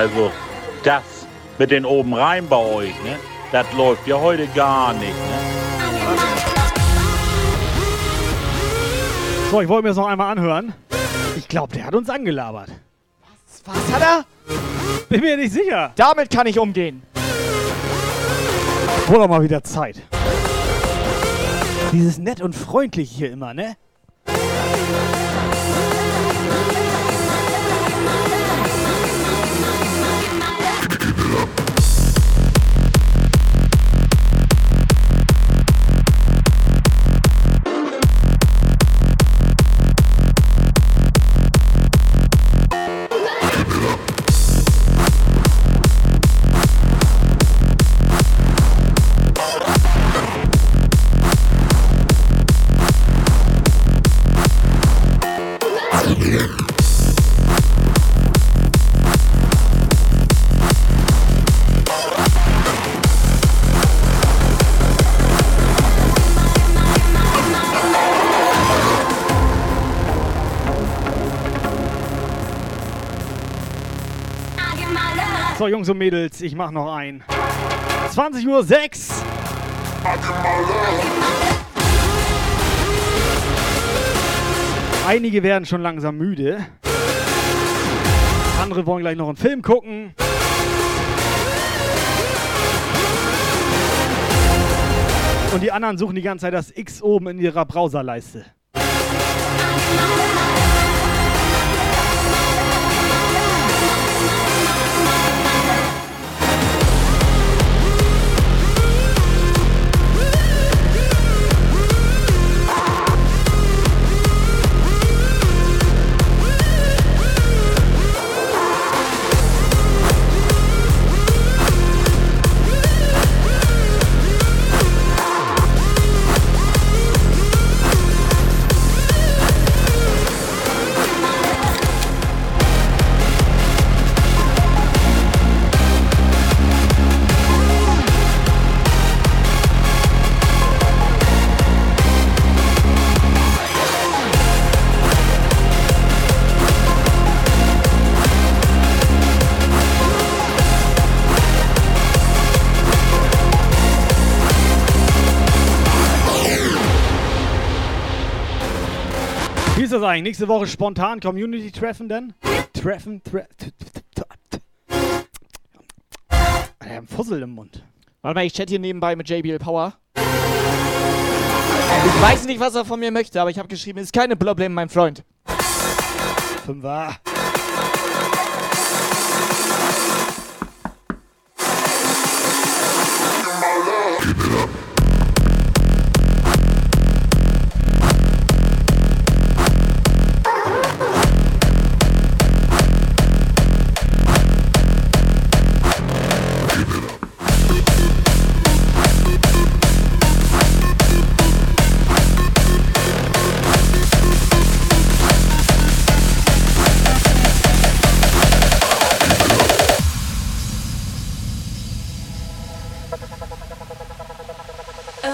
Also, das mit den oben rein bei euch, ne? Das läuft ja heute gar nicht, ne? So, ich wollte mir das noch einmal anhören. Ich glaube, der hat uns angelabert. Was hat er? Bin mir nicht sicher. Damit kann ich umgehen. Wurde auch mal wieder Zeit. Dieses nett und freundlich hier immer, ne? Jungs und Mädels, ich mach noch ein. 20 Uhr 6. Einige werden schon langsam müde. Andere wollen gleich noch einen Film gucken. Und die anderen suchen die ganze Zeit das X oben in ihrer Browserleiste. Eigentlich? Nächste Woche spontan Community-Treffen denn? Treffen, tre t- t- t- t- Alter, ein Fussel im Mund. Warte mal, ich chat hier nebenbei mit JBL Power. Ich weiß nicht, was er von mir möchte, aber ich habe geschrieben, ist keine Problem, mein Freund. Fünfer.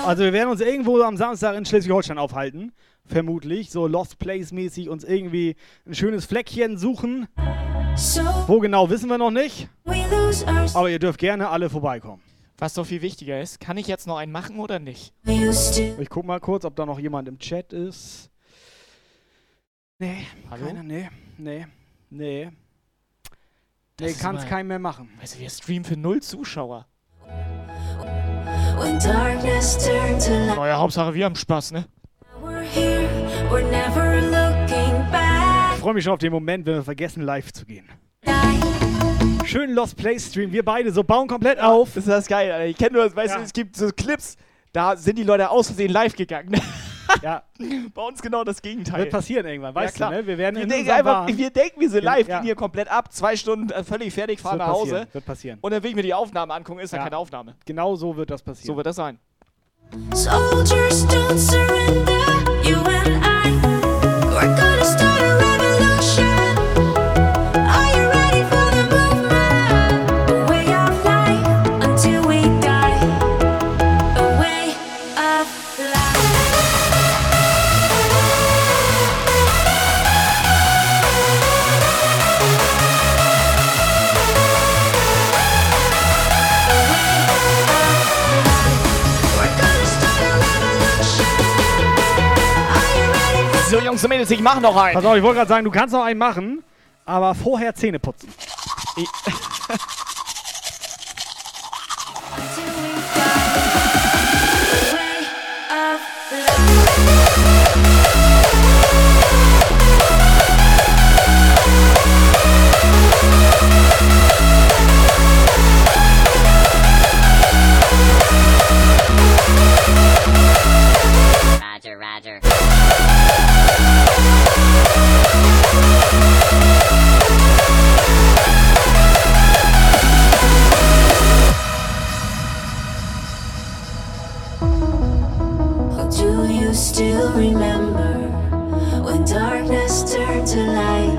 Also wir werden uns irgendwo am Samstag in Schleswig-Holstein aufhalten. Vermutlich. So Lost Place-mäßig uns irgendwie ein schönes Fleckchen suchen. Wo genau, wissen wir noch nicht. Aber ihr dürft gerne alle vorbeikommen. Was doch viel wichtiger ist, kann ich jetzt noch einen machen oder nicht? Ich guck mal kurz, ob da noch jemand im Chat ist. Nee, Hallo? keiner, nee, nee, nee. Das Nee, kann's keinem mehr machen. Weißt du, wir streamen für null Zuschauer. Naja, Hauptsache wir haben Spaß, ne? Ich freue mich schon auf den Moment, wenn wir vergessen, live zu gehen. Schön Lost Place Stream, wir beide so bauen komplett auf. Das ist das geil, Alter. Ich kenne nur, weißt du, es gibt so Clips, da sind die Leute aus Versehen live gegangen. [LAUGHS] Ja. Bei uns genau das Gegenteil. Wird passieren irgendwann, weißt ja, klar. du, ne? Wir werden wir in denken einfach, wir denken, wir sind live, Ja. gehen hier komplett ab, zwei Stunden äh, völlig fertig, fahren nach Hause. passieren, wird passieren. Und dann will ich mir die Aufnahme angucken, ist ja Ja. keine Aufnahme. Genau so wird das passieren. So wird das sein. Soldiers don't surrender. You and Jungs und Mädels, ich mache noch einen. Pass auf, ich wollte gerade sagen, du kannst noch einen machen, aber vorher Zähne putzen. Ich Roger, Roger. remember when darkness turned to light.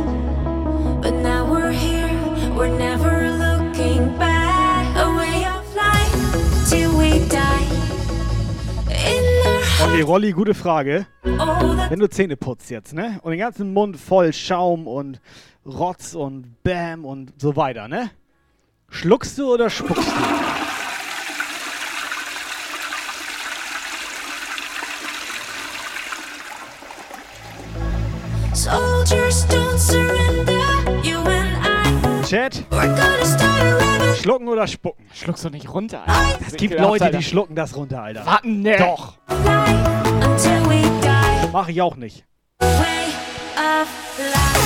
But now we're here, we're never looking back. A way of life till we die. Okay, Rolli, gute Frage. Oh, Wenn du Zähne putzt jetzt, ne? Und den ganzen Mund voll Schaum und Rotz und Bäm und so weiter, ne? Schluckst du oder spuckst du? Chat? Schlucken oder spucken? Schluckst du nicht runter, Alter. Es gibt Leute, die schlucken das runter, Alter. Warten, ne? Doch. Mach ich auch nicht. Way of life.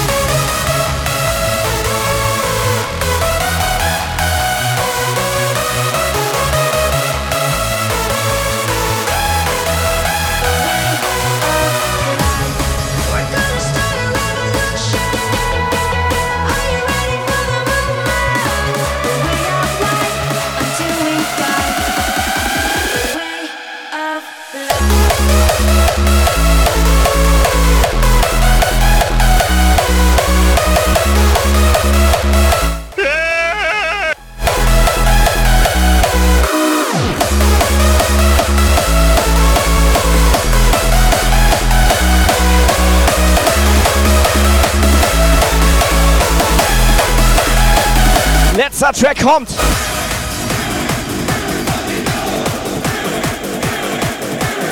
Letzter Track kommt.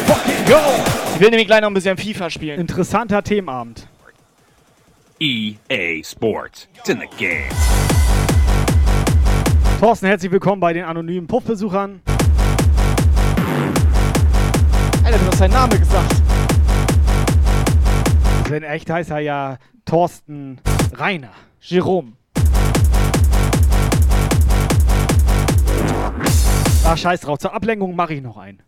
Fucking go! Ich will nämlich gleich noch ein bisschen FIFA spielen. Interessanter Themenabend. EA Sports. It's in the game. Thorsten, herzlich willkommen bei den anonymen Puffbesuchern. Alter, du hast seinen Namen gesagt. Also in echt heißt er ja Thorsten Rainer. Jerome. Ach, scheiß drauf. Zur Ablenkung mache ich noch einen.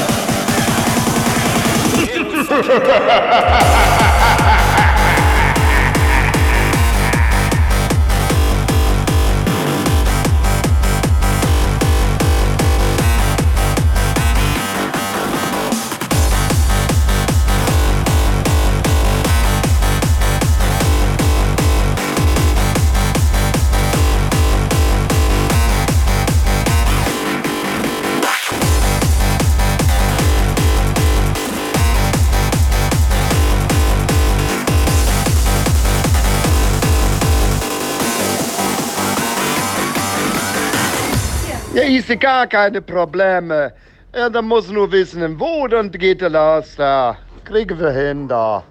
Fucking [LAUGHS] Ja, sehe gar keine Probleme. Ja, da muss nur wissen, wo, dann geht er los da. Kriegen wir hin da.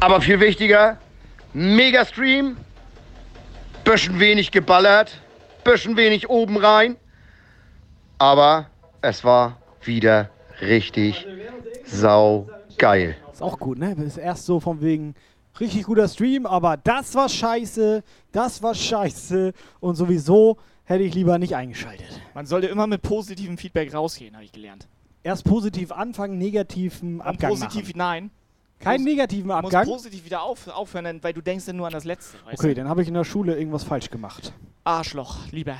Aber viel wichtiger, Megastream, bisschen wenig geballert, bisschen wenig oben rein. Aber es war wieder richtig sau geil. Ist auch gut, ne? Ist erst so von wegen richtig guter Stream, aber das war scheiße, das war scheiße und sowieso hätte ich lieber nicht eingeschaltet. Man sollte immer mit positivem Feedback rausgehen, habe ich gelernt. Erst positiv anfangen, negativen Und Abgang positiv, machen. nein. Keinen negativen Du Abgang? musst positiv wieder auf, aufhören, weil du denkst ja nur an das Letzte. Okay, du? dann habe ich in der Schule irgendwas falsch gemacht. Arschloch, lieber.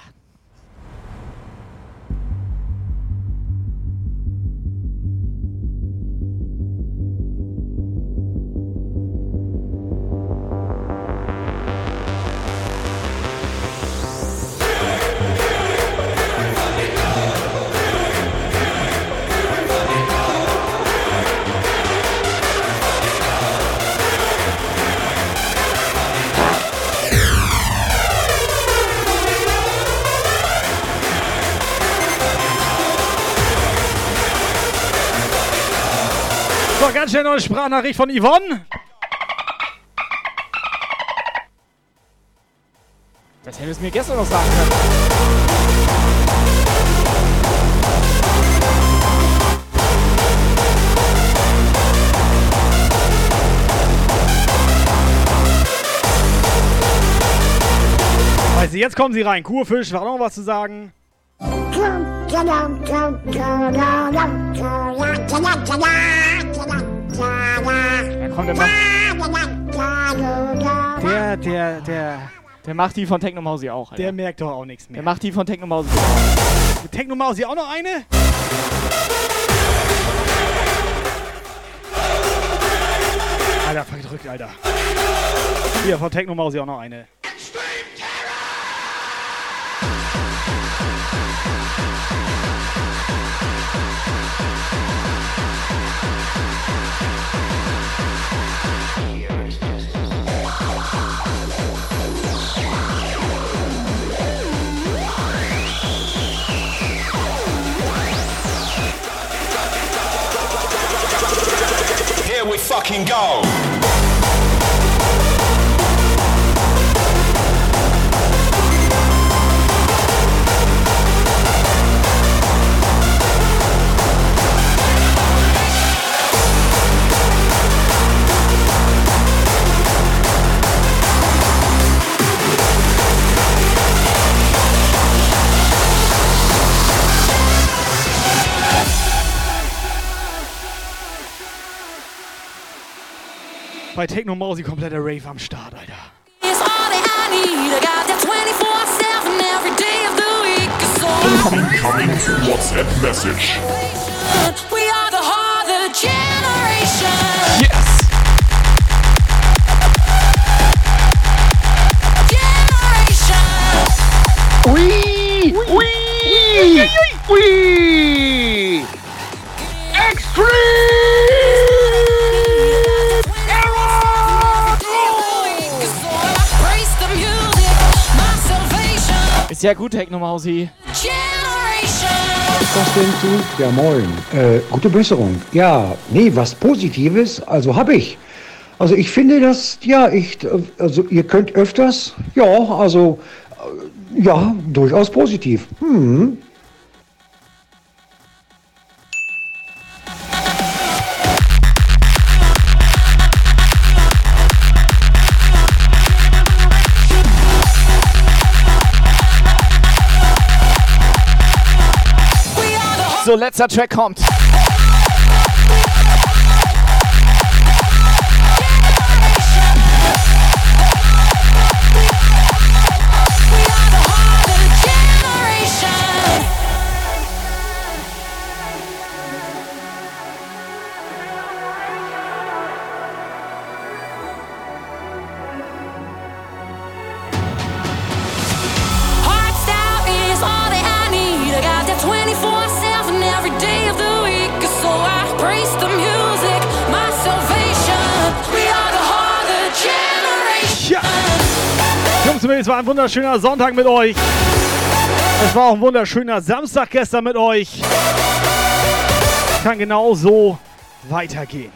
Ganz schnell noch eine Sprachnachricht von Yvonne. Das hättest du mir gestern noch sagen können. Also jetzt kommen sie rein. Kurfisch, war noch was zu sagen? Ja, komm, der macht, der, der, der, der macht die von Technomausi auch. Alter. Der merkt doch auch nichts mehr. Der macht die von Technomausi auch. Technomausi auch noch eine? Alter, verdrückt, Alter. Hier, von Technomausi auch noch eine. We fucking go. Bei Technomausi kompletter Rave am Start, Alter. It's all that I need. I got that 24/7 every day of the week. So Incoming WhatsApp message. we are the harder generation. Yes. Oui! Oui! Oui! Ja gut, Technomausi. Was denn du? Ja, moin. Äh, gute Besserung. Ja, nee, was Positives, also habe ich. Also ich finde das, ja, ich, also ihr könnt öfters, ja, also, äh, ja, durchaus positiv. Hm. So, letzter Track kommt. War ein wunderschöner Sonntag mit euch. Es war auch ein wunderschöner Samstag gestern mit euch. Kann genau so weitergehen.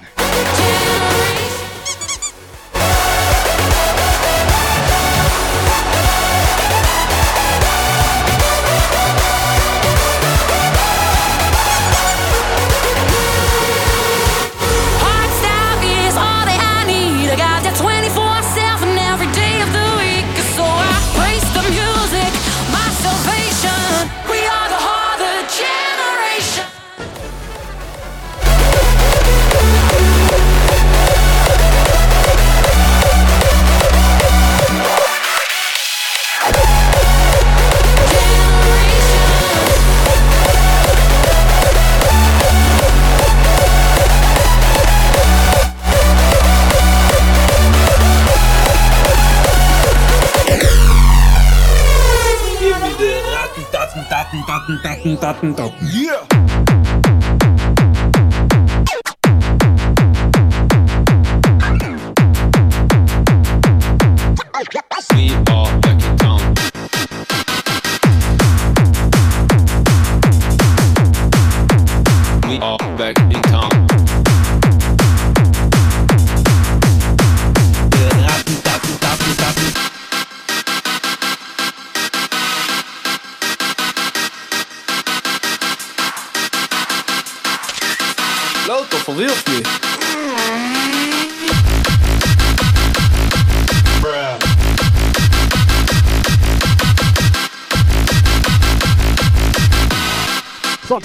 Yeah.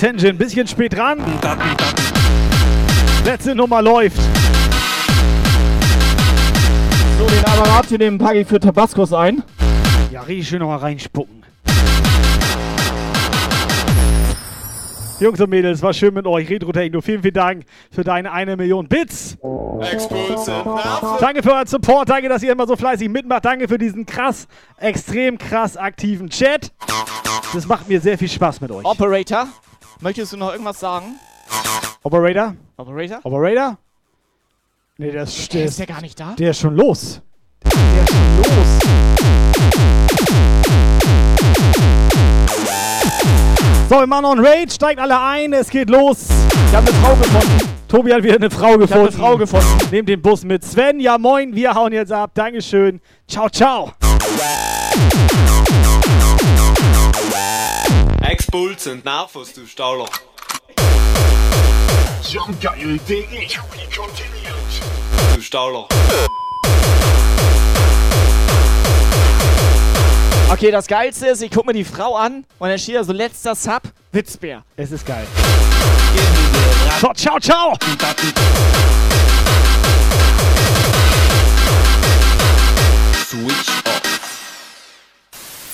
So, Tension, bisschen spät dran. Letzte Nummer läuft. So, den Apparat hier nehmen packe ich für Tabascos ein. Ja, richtig schön nochmal reinspucken. Jungs und Mädels, war schön mit euch. Retro Techno, vielen, vielen Dank für deine eine Million Bits. Danke für euren Support, danke, dass ihr immer so fleißig mitmacht. Danke für diesen krass, extrem krass aktiven Chat. Das macht mir sehr viel Spaß mit euch. Operator, möchtest du noch irgendwas sagen? Operator? Operator? Operator? Nee, der ist, der Ist der gar nicht da? Der ist schon los. Der ist schon los. So, wir machen noch einen Raid, steigt alle ein, es geht los. Ich habe eine Frau gefunden. Tobi hat wieder eine Frau gefunden. eine Frau gefunden. Nehmt den Bus mit. Sven, ja moin, wir hauen jetzt ab. Dankeschön. Ciao, ciao. Ex-Bulls sind Nervos, du Stauler. Geil. Continued. Du Stauler. Okay, das Geilste ist, ich gucke mir die Frau an und dann steht da so letzter Sub, Witzbär. Es ist geil. So, ciao, ciao. Switch off.